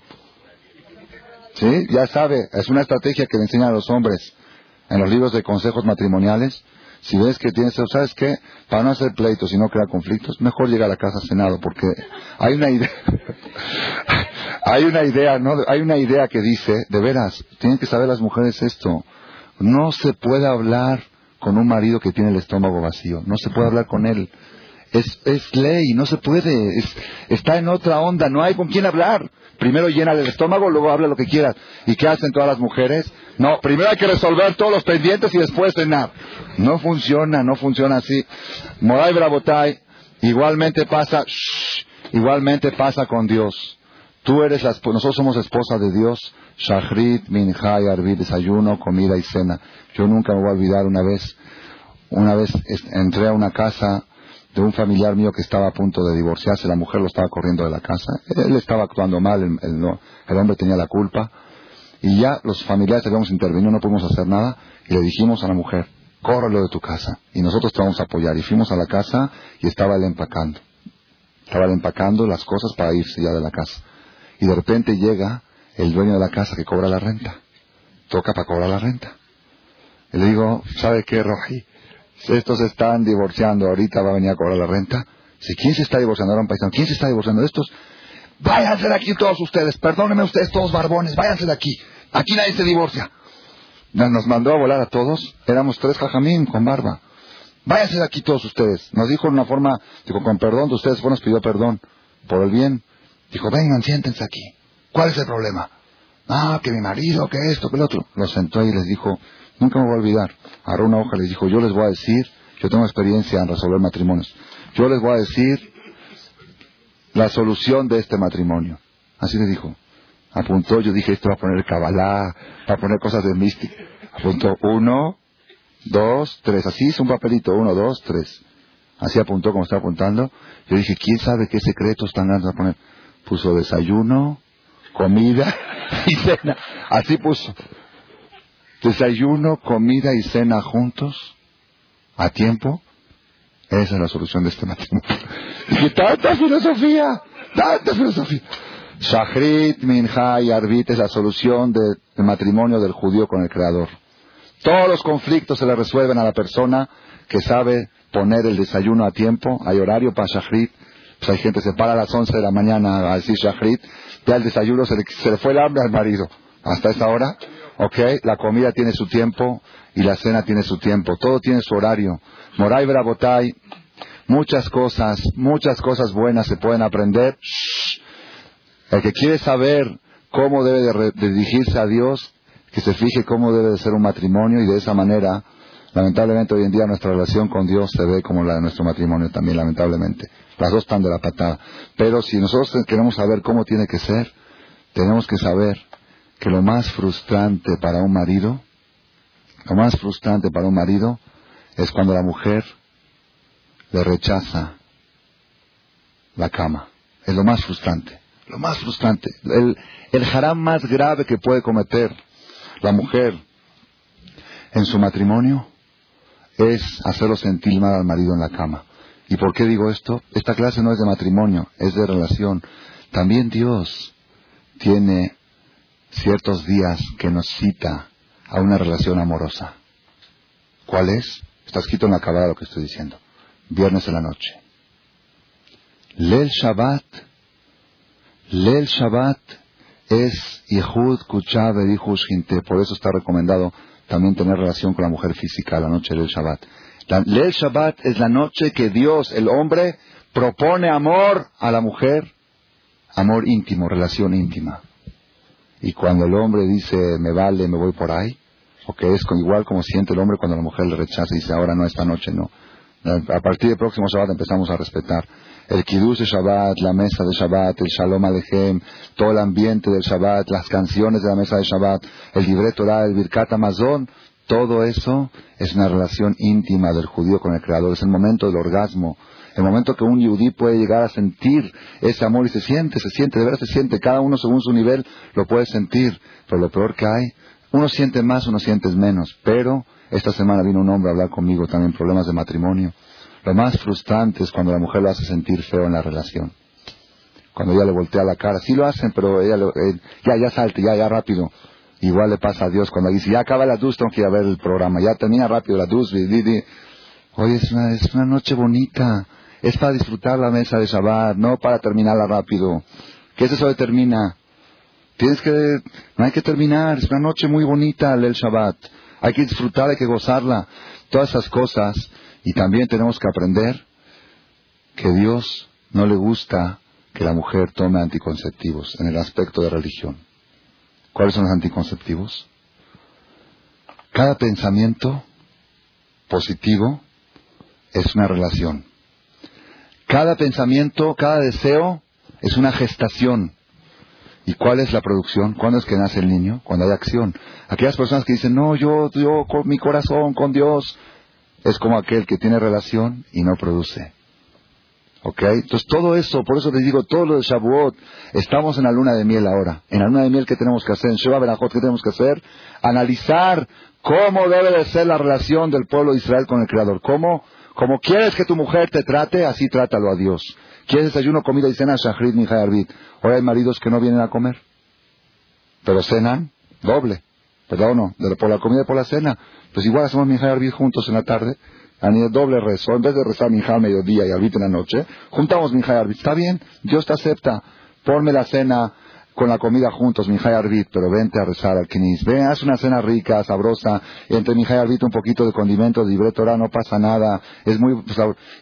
Speaker 1: ¿Sí? Ya sabe, es una estrategia que le enseñan a los hombres en los libros de consejos matrimoniales. Si ves que tienes, ¿sabes qué? Para no hacer pleitos y no crear conflictos, mejor llegar a la casa cenado, porque hay una idea, [laughs] hay una idea, ¿no? Hay una idea que dice, de veras, tienen que saber las mujeres esto, no se puede hablar con un marido que tiene el estómago vacío, no se puede hablar con él. Es, es ley, no se puede, está en otra onda, no hay con quién hablar. Primero llena el estómago, luego habla lo que quieras. ¿Y qué hacen todas las mujeres? No, primero hay que resolver todos los pendientes y después cenar. No funciona, no funciona así. Moray Brabotay, igualmente pasa, igualmente pasa con Dios. Tú eres la, nosotros somos esposa de Dios. Shahrit, Minjay, Arbit, desayuno, comida y cena. Yo nunca me voy a olvidar una vez, una vez entré a una casa de un familiar mío que estaba a punto de divorciarse, la mujer lo estaba corriendo de la casa, él estaba actuando mal, el, hombre tenía la culpa, y ya los familiares habíamos intervenido, no pudimos hacer nada, y le dijimos a la mujer, córrelo de tu casa, y nosotros te vamos a apoyar, y fuimos a la casa y estaba él empacando, estaba él empacando las cosas para irse ya de la casa, y de repente llega el dueño de la casa que cobra la renta, toca para cobrar la renta, y le digo, ¿sabe qué, Roji? Estos están divorciando, ahorita va a venir a cobrar la renta. Si quién se está divorciando, ahora un paisano, ¿quién se está divorciando de estos? Váyanse de aquí todos ustedes, perdónenme ustedes todos barbones, váyanse de aquí. Aquí nadie se divorcia. Nos mandó a volar a todos, éramos tres jajamín con barba. Váyanse de aquí todos ustedes. Nos dijo de una forma, dijo, con perdón de ustedes, fue nos pidió perdón por el bien. Dijo, vengan, siéntense aquí. ¿Cuál es el problema? Ah, que mi marido, que esto, que el otro. Los sentó y les dijo, Nunca me voy a olvidar. Agarró una hoja les dijo, yo les voy a decir, yo tengo experiencia en resolver matrimonios, yo les voy a decir la solución de este matrimonio. Así le dijo. Apuntó, yo dije, esto va a poner cabalá, va a poner cosas de mística. Apuntó uno, dos, tres. Así hizo un papelito, uno, dos, tres. Así apuntó como está apuntando. Yo dije, ¿quién sabe qué secretos están dando a poner? Puso desayuno, comida [laughs] y cena. Así puso. Desayuno, comida y cena juntos, a tiempo, esa es la solución de este matrimonio. [laughs] Tanta filosofía, tanta filosofía. Shachrit, Minha y Arbit es la solución del matrimonio del judío con el Creador. Todos los conflictos se le resuelven a la persona que sabe poner el desayuno a tiempo. Hay horario para Shachrit. Pues hay gente que se para a las 11 de la mañana a decir Shachrit. Ya el desayuno se le, se le fue el hambre al marido. Hasta esa hora ¿Ok? La comida tiene su tiempo y la cena tiene su tiempo. Todo tiene su horario. Moray Brabotay, muchas cosas, muchas cosas buenas se pueden aprender. El que quiere saber cómo debe de, dirigirse a Dios, que se fije cómo debe de ser un matrimonio y de esa manera, lamentablemente hoy en día nuestra relación con Dios se ve como la de nuestro matrimonio también, lamentablemente. Las dos están de la patada. Pero si nosotros queremos saber cómo tiene que ser, tenemos que saber que lo más frustrante para un marido, lo más frustrante para un marido es cuando la mujer le rechaza la cama. Es lo más frustrante. Lo más frustrante. El, el haram más grave que puede cometer la mujer en su matrimonio es hacerlo sentir mal al marido en la cama. ¿Y por qué digo esto? Esta clase no es de matrimonio, es de relación. También Dios tiene ciertos días que nos cita a una relación amorosa. ¿Cuál es? Está escrito en la lo que estoy diciendo. Viernes en la noche. Lel Shabbat. Lel Shabbat es Yehud Kuchav Gente. Por eso está recomendado también tener relación con la mujer física la noche del Shabbat. Lel Shabbat es la noche que Dios, el hombre, propone amor a la mujer, amor íntimo, relación íntima. Y cuando el hombre dice, me vale, me voy por ahí, o que es igual como siente el hombre cuando la mujer le rechaza y dice, ahora no, esta noche no. A partir del próximo Shabbat empezamos a respetar. El Kiddush de Shabbat, la mesa de Shabbat, el Shalom Alejem, todo el ambiente del Shabbat, las canciones de la mesa de Shabbat, el libre Torah, el Birkat Amazon, todo eso es una relación íntima del judío con el Creador, es el momento del orgasmo, el momento que un yudí puede llegar a sentir ese amor y se siente, se siente, de verdad se siente, cada uno según su nivel lo puede sentir, pero lo peor que hay, uno siente más, uno siente menos, pero esta semana vino un hombre a hablar conmigo también problemas de matrimonio, lo más frustrante es cuando la mujer lo hace sentir feo en la relación. Cuando ella le voltea la cara. Sí lo hacen, pero ella eh, ya, ya salte, ya, ya rápido. Igual le pasa a Dios cuando dice, ya acaba la luz, tengo que ir a ver el programa. Ya termina rápido la luz. Hoy es una, es una noche bonita. Es para disfrutar la mesa de Shabbat, no para terminarla rápido. ¿Qué es eso de termina? Tienes que, no hay que terminar. Es una noche muy bonita el Shabbat. Hay que disfrutar, hay que gozarla. Todas esas cosas y también tenemos que aprender que Dios no le gusta que la mujer tome anticonceptivos en el aspecto de religión. ¿Cuáles son los anticonceptivos? Cada pensamiento positivo es una relación. Cada pensamiento, cada deseo es una gestación. ¿Y cuál es la producción? ¿Cuándo es que nace el niño? Cuando hay acción. Aquellas personas que dicen, no, yo, yo con mi corazón, con Dios, es como aquel que tiene relación y no produce. ¿Ok? Entonces todo eso, por eso te digo, todo lo de Shavuot, estamos en la luna de miel ahora. En la luna de miel, ¿qué tenemos que hacer? En Sheva Berajot, ¿qué tenemos que hacer? Analizar cómo debe de ser la relación del pueblo de Israel con el Creador. ¿Cómo? Como quieres que tu mujer te trate, así trátalo a Dios. ¿Quieres desayuno, comida y cena? Shahrid, Mijay Arbit. Hoy hay maridos que no vienen a comer, pero cenan doble. ¿Verdad no? por la comida y por la cena. Pues igual hacemos minjar y juntos en la tarde. A nivel doble rezo. En vez de rezar minjar al mediodía y arbit en la noche, juntamos minjar y. Está bien, Dios te acepta. Ponme la cena con la comida juntos, Mijay Arbit, pero vente a rezar al Knis. Ven, haz una cena rica, sabrosa, entre Mijay Arbit un poquito de condimentos, de Torah, no pasa nada, es muy...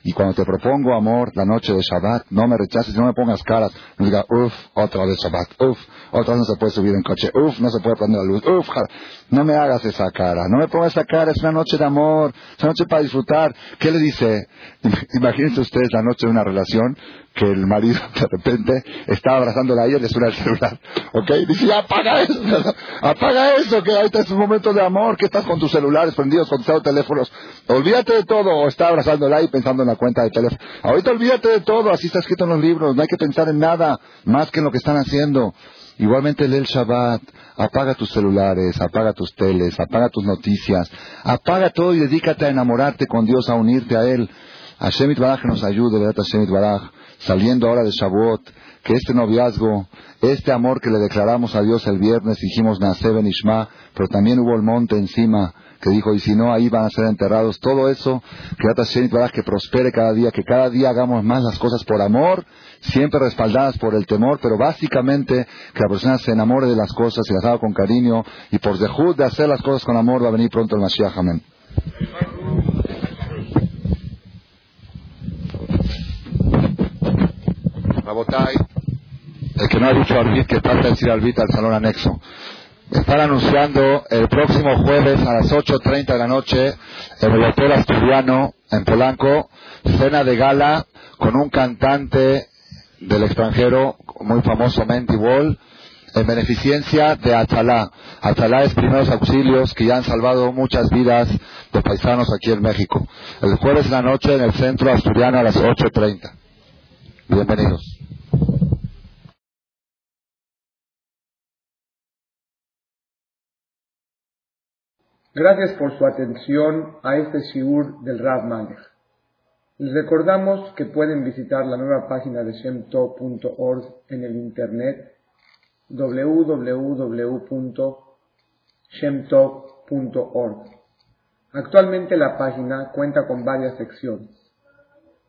Speaker 1: Y cuando te propongo amor, la noche de Shabbat, no me rechaces, no me pongas caras, no diga, uff, otra vez Shabbat, uff, otra vez no se puede subir en coche, uff, no se puede prender la luz, uff, no me hagas esa cara, no me pongas esa cara, es una noche de amor, es una noche para disfrutar. ¿Qué le dice? [laughs] Imagínense ustedes la noche de una relación, que el marido [laughs] de repente está abrazándola a ella y le suena el celular. ¿Ok? Dice, apaga eso, [laughs] apaga eso, que ahorita es un momento de amor, que estás con tus celulares prendidos, con tus teléfonos. Olvídate de todo, o está abrazándola y pensando en la cuenta de teléfono. Ahorita olvídate de todo, así está escrito en los libros, no hay que pensar en nada más que en lo que están haciendo. Igualmente lee el Shabbat, apaga tus celulares, apaga tus teles, apaga tus noticias, apaga todo y dedícate a enamorarte con Dios, a unirte a Él. Hashem Itbaraj nos ayude, ¿verdad? Hashem Itbaraj saliendo ahora de Shavuot, que este noviazgo, este amor que le declaramos a Dios el viernes, dijimos Naseben Ishma, pero también hubo el monte encima, que dijo, y si no, ahí van a ser enterrados. Todo eso, que que prospere cada día, que cada día hagamos más las cosas por amor, siempre respaldadas por el temor, pero básicamente que la persona se enamore de las cosas y las haga con cariño, y por dejud de hacer las cosas con amor va a venir pronto el Mashiach. Amén. El que no ha dicho Arbit, que trata de decir al salón anexo. Están anunciando el próximo jueves a las 8.30 de la noche en el Hotel Asturiano, en Polanco, cena de gala con un cantante del extranjero muy famoso, Mendy Wall, en beneficencia de Atalá. Atalá es primeros auxilios que ya han salvado muchas vidas de paisanos aquí en México. El jueves en la noche en el centro asturiano a las 8.30. Bienvenidos.
Speaker 2: Gracias por su atención a este shiur del Rav Manger. Les recordamos que pueden visitar la nueva página de shemtov.org en el internet www.shemtov.org. Actualmente la página cuenta con varias secciones.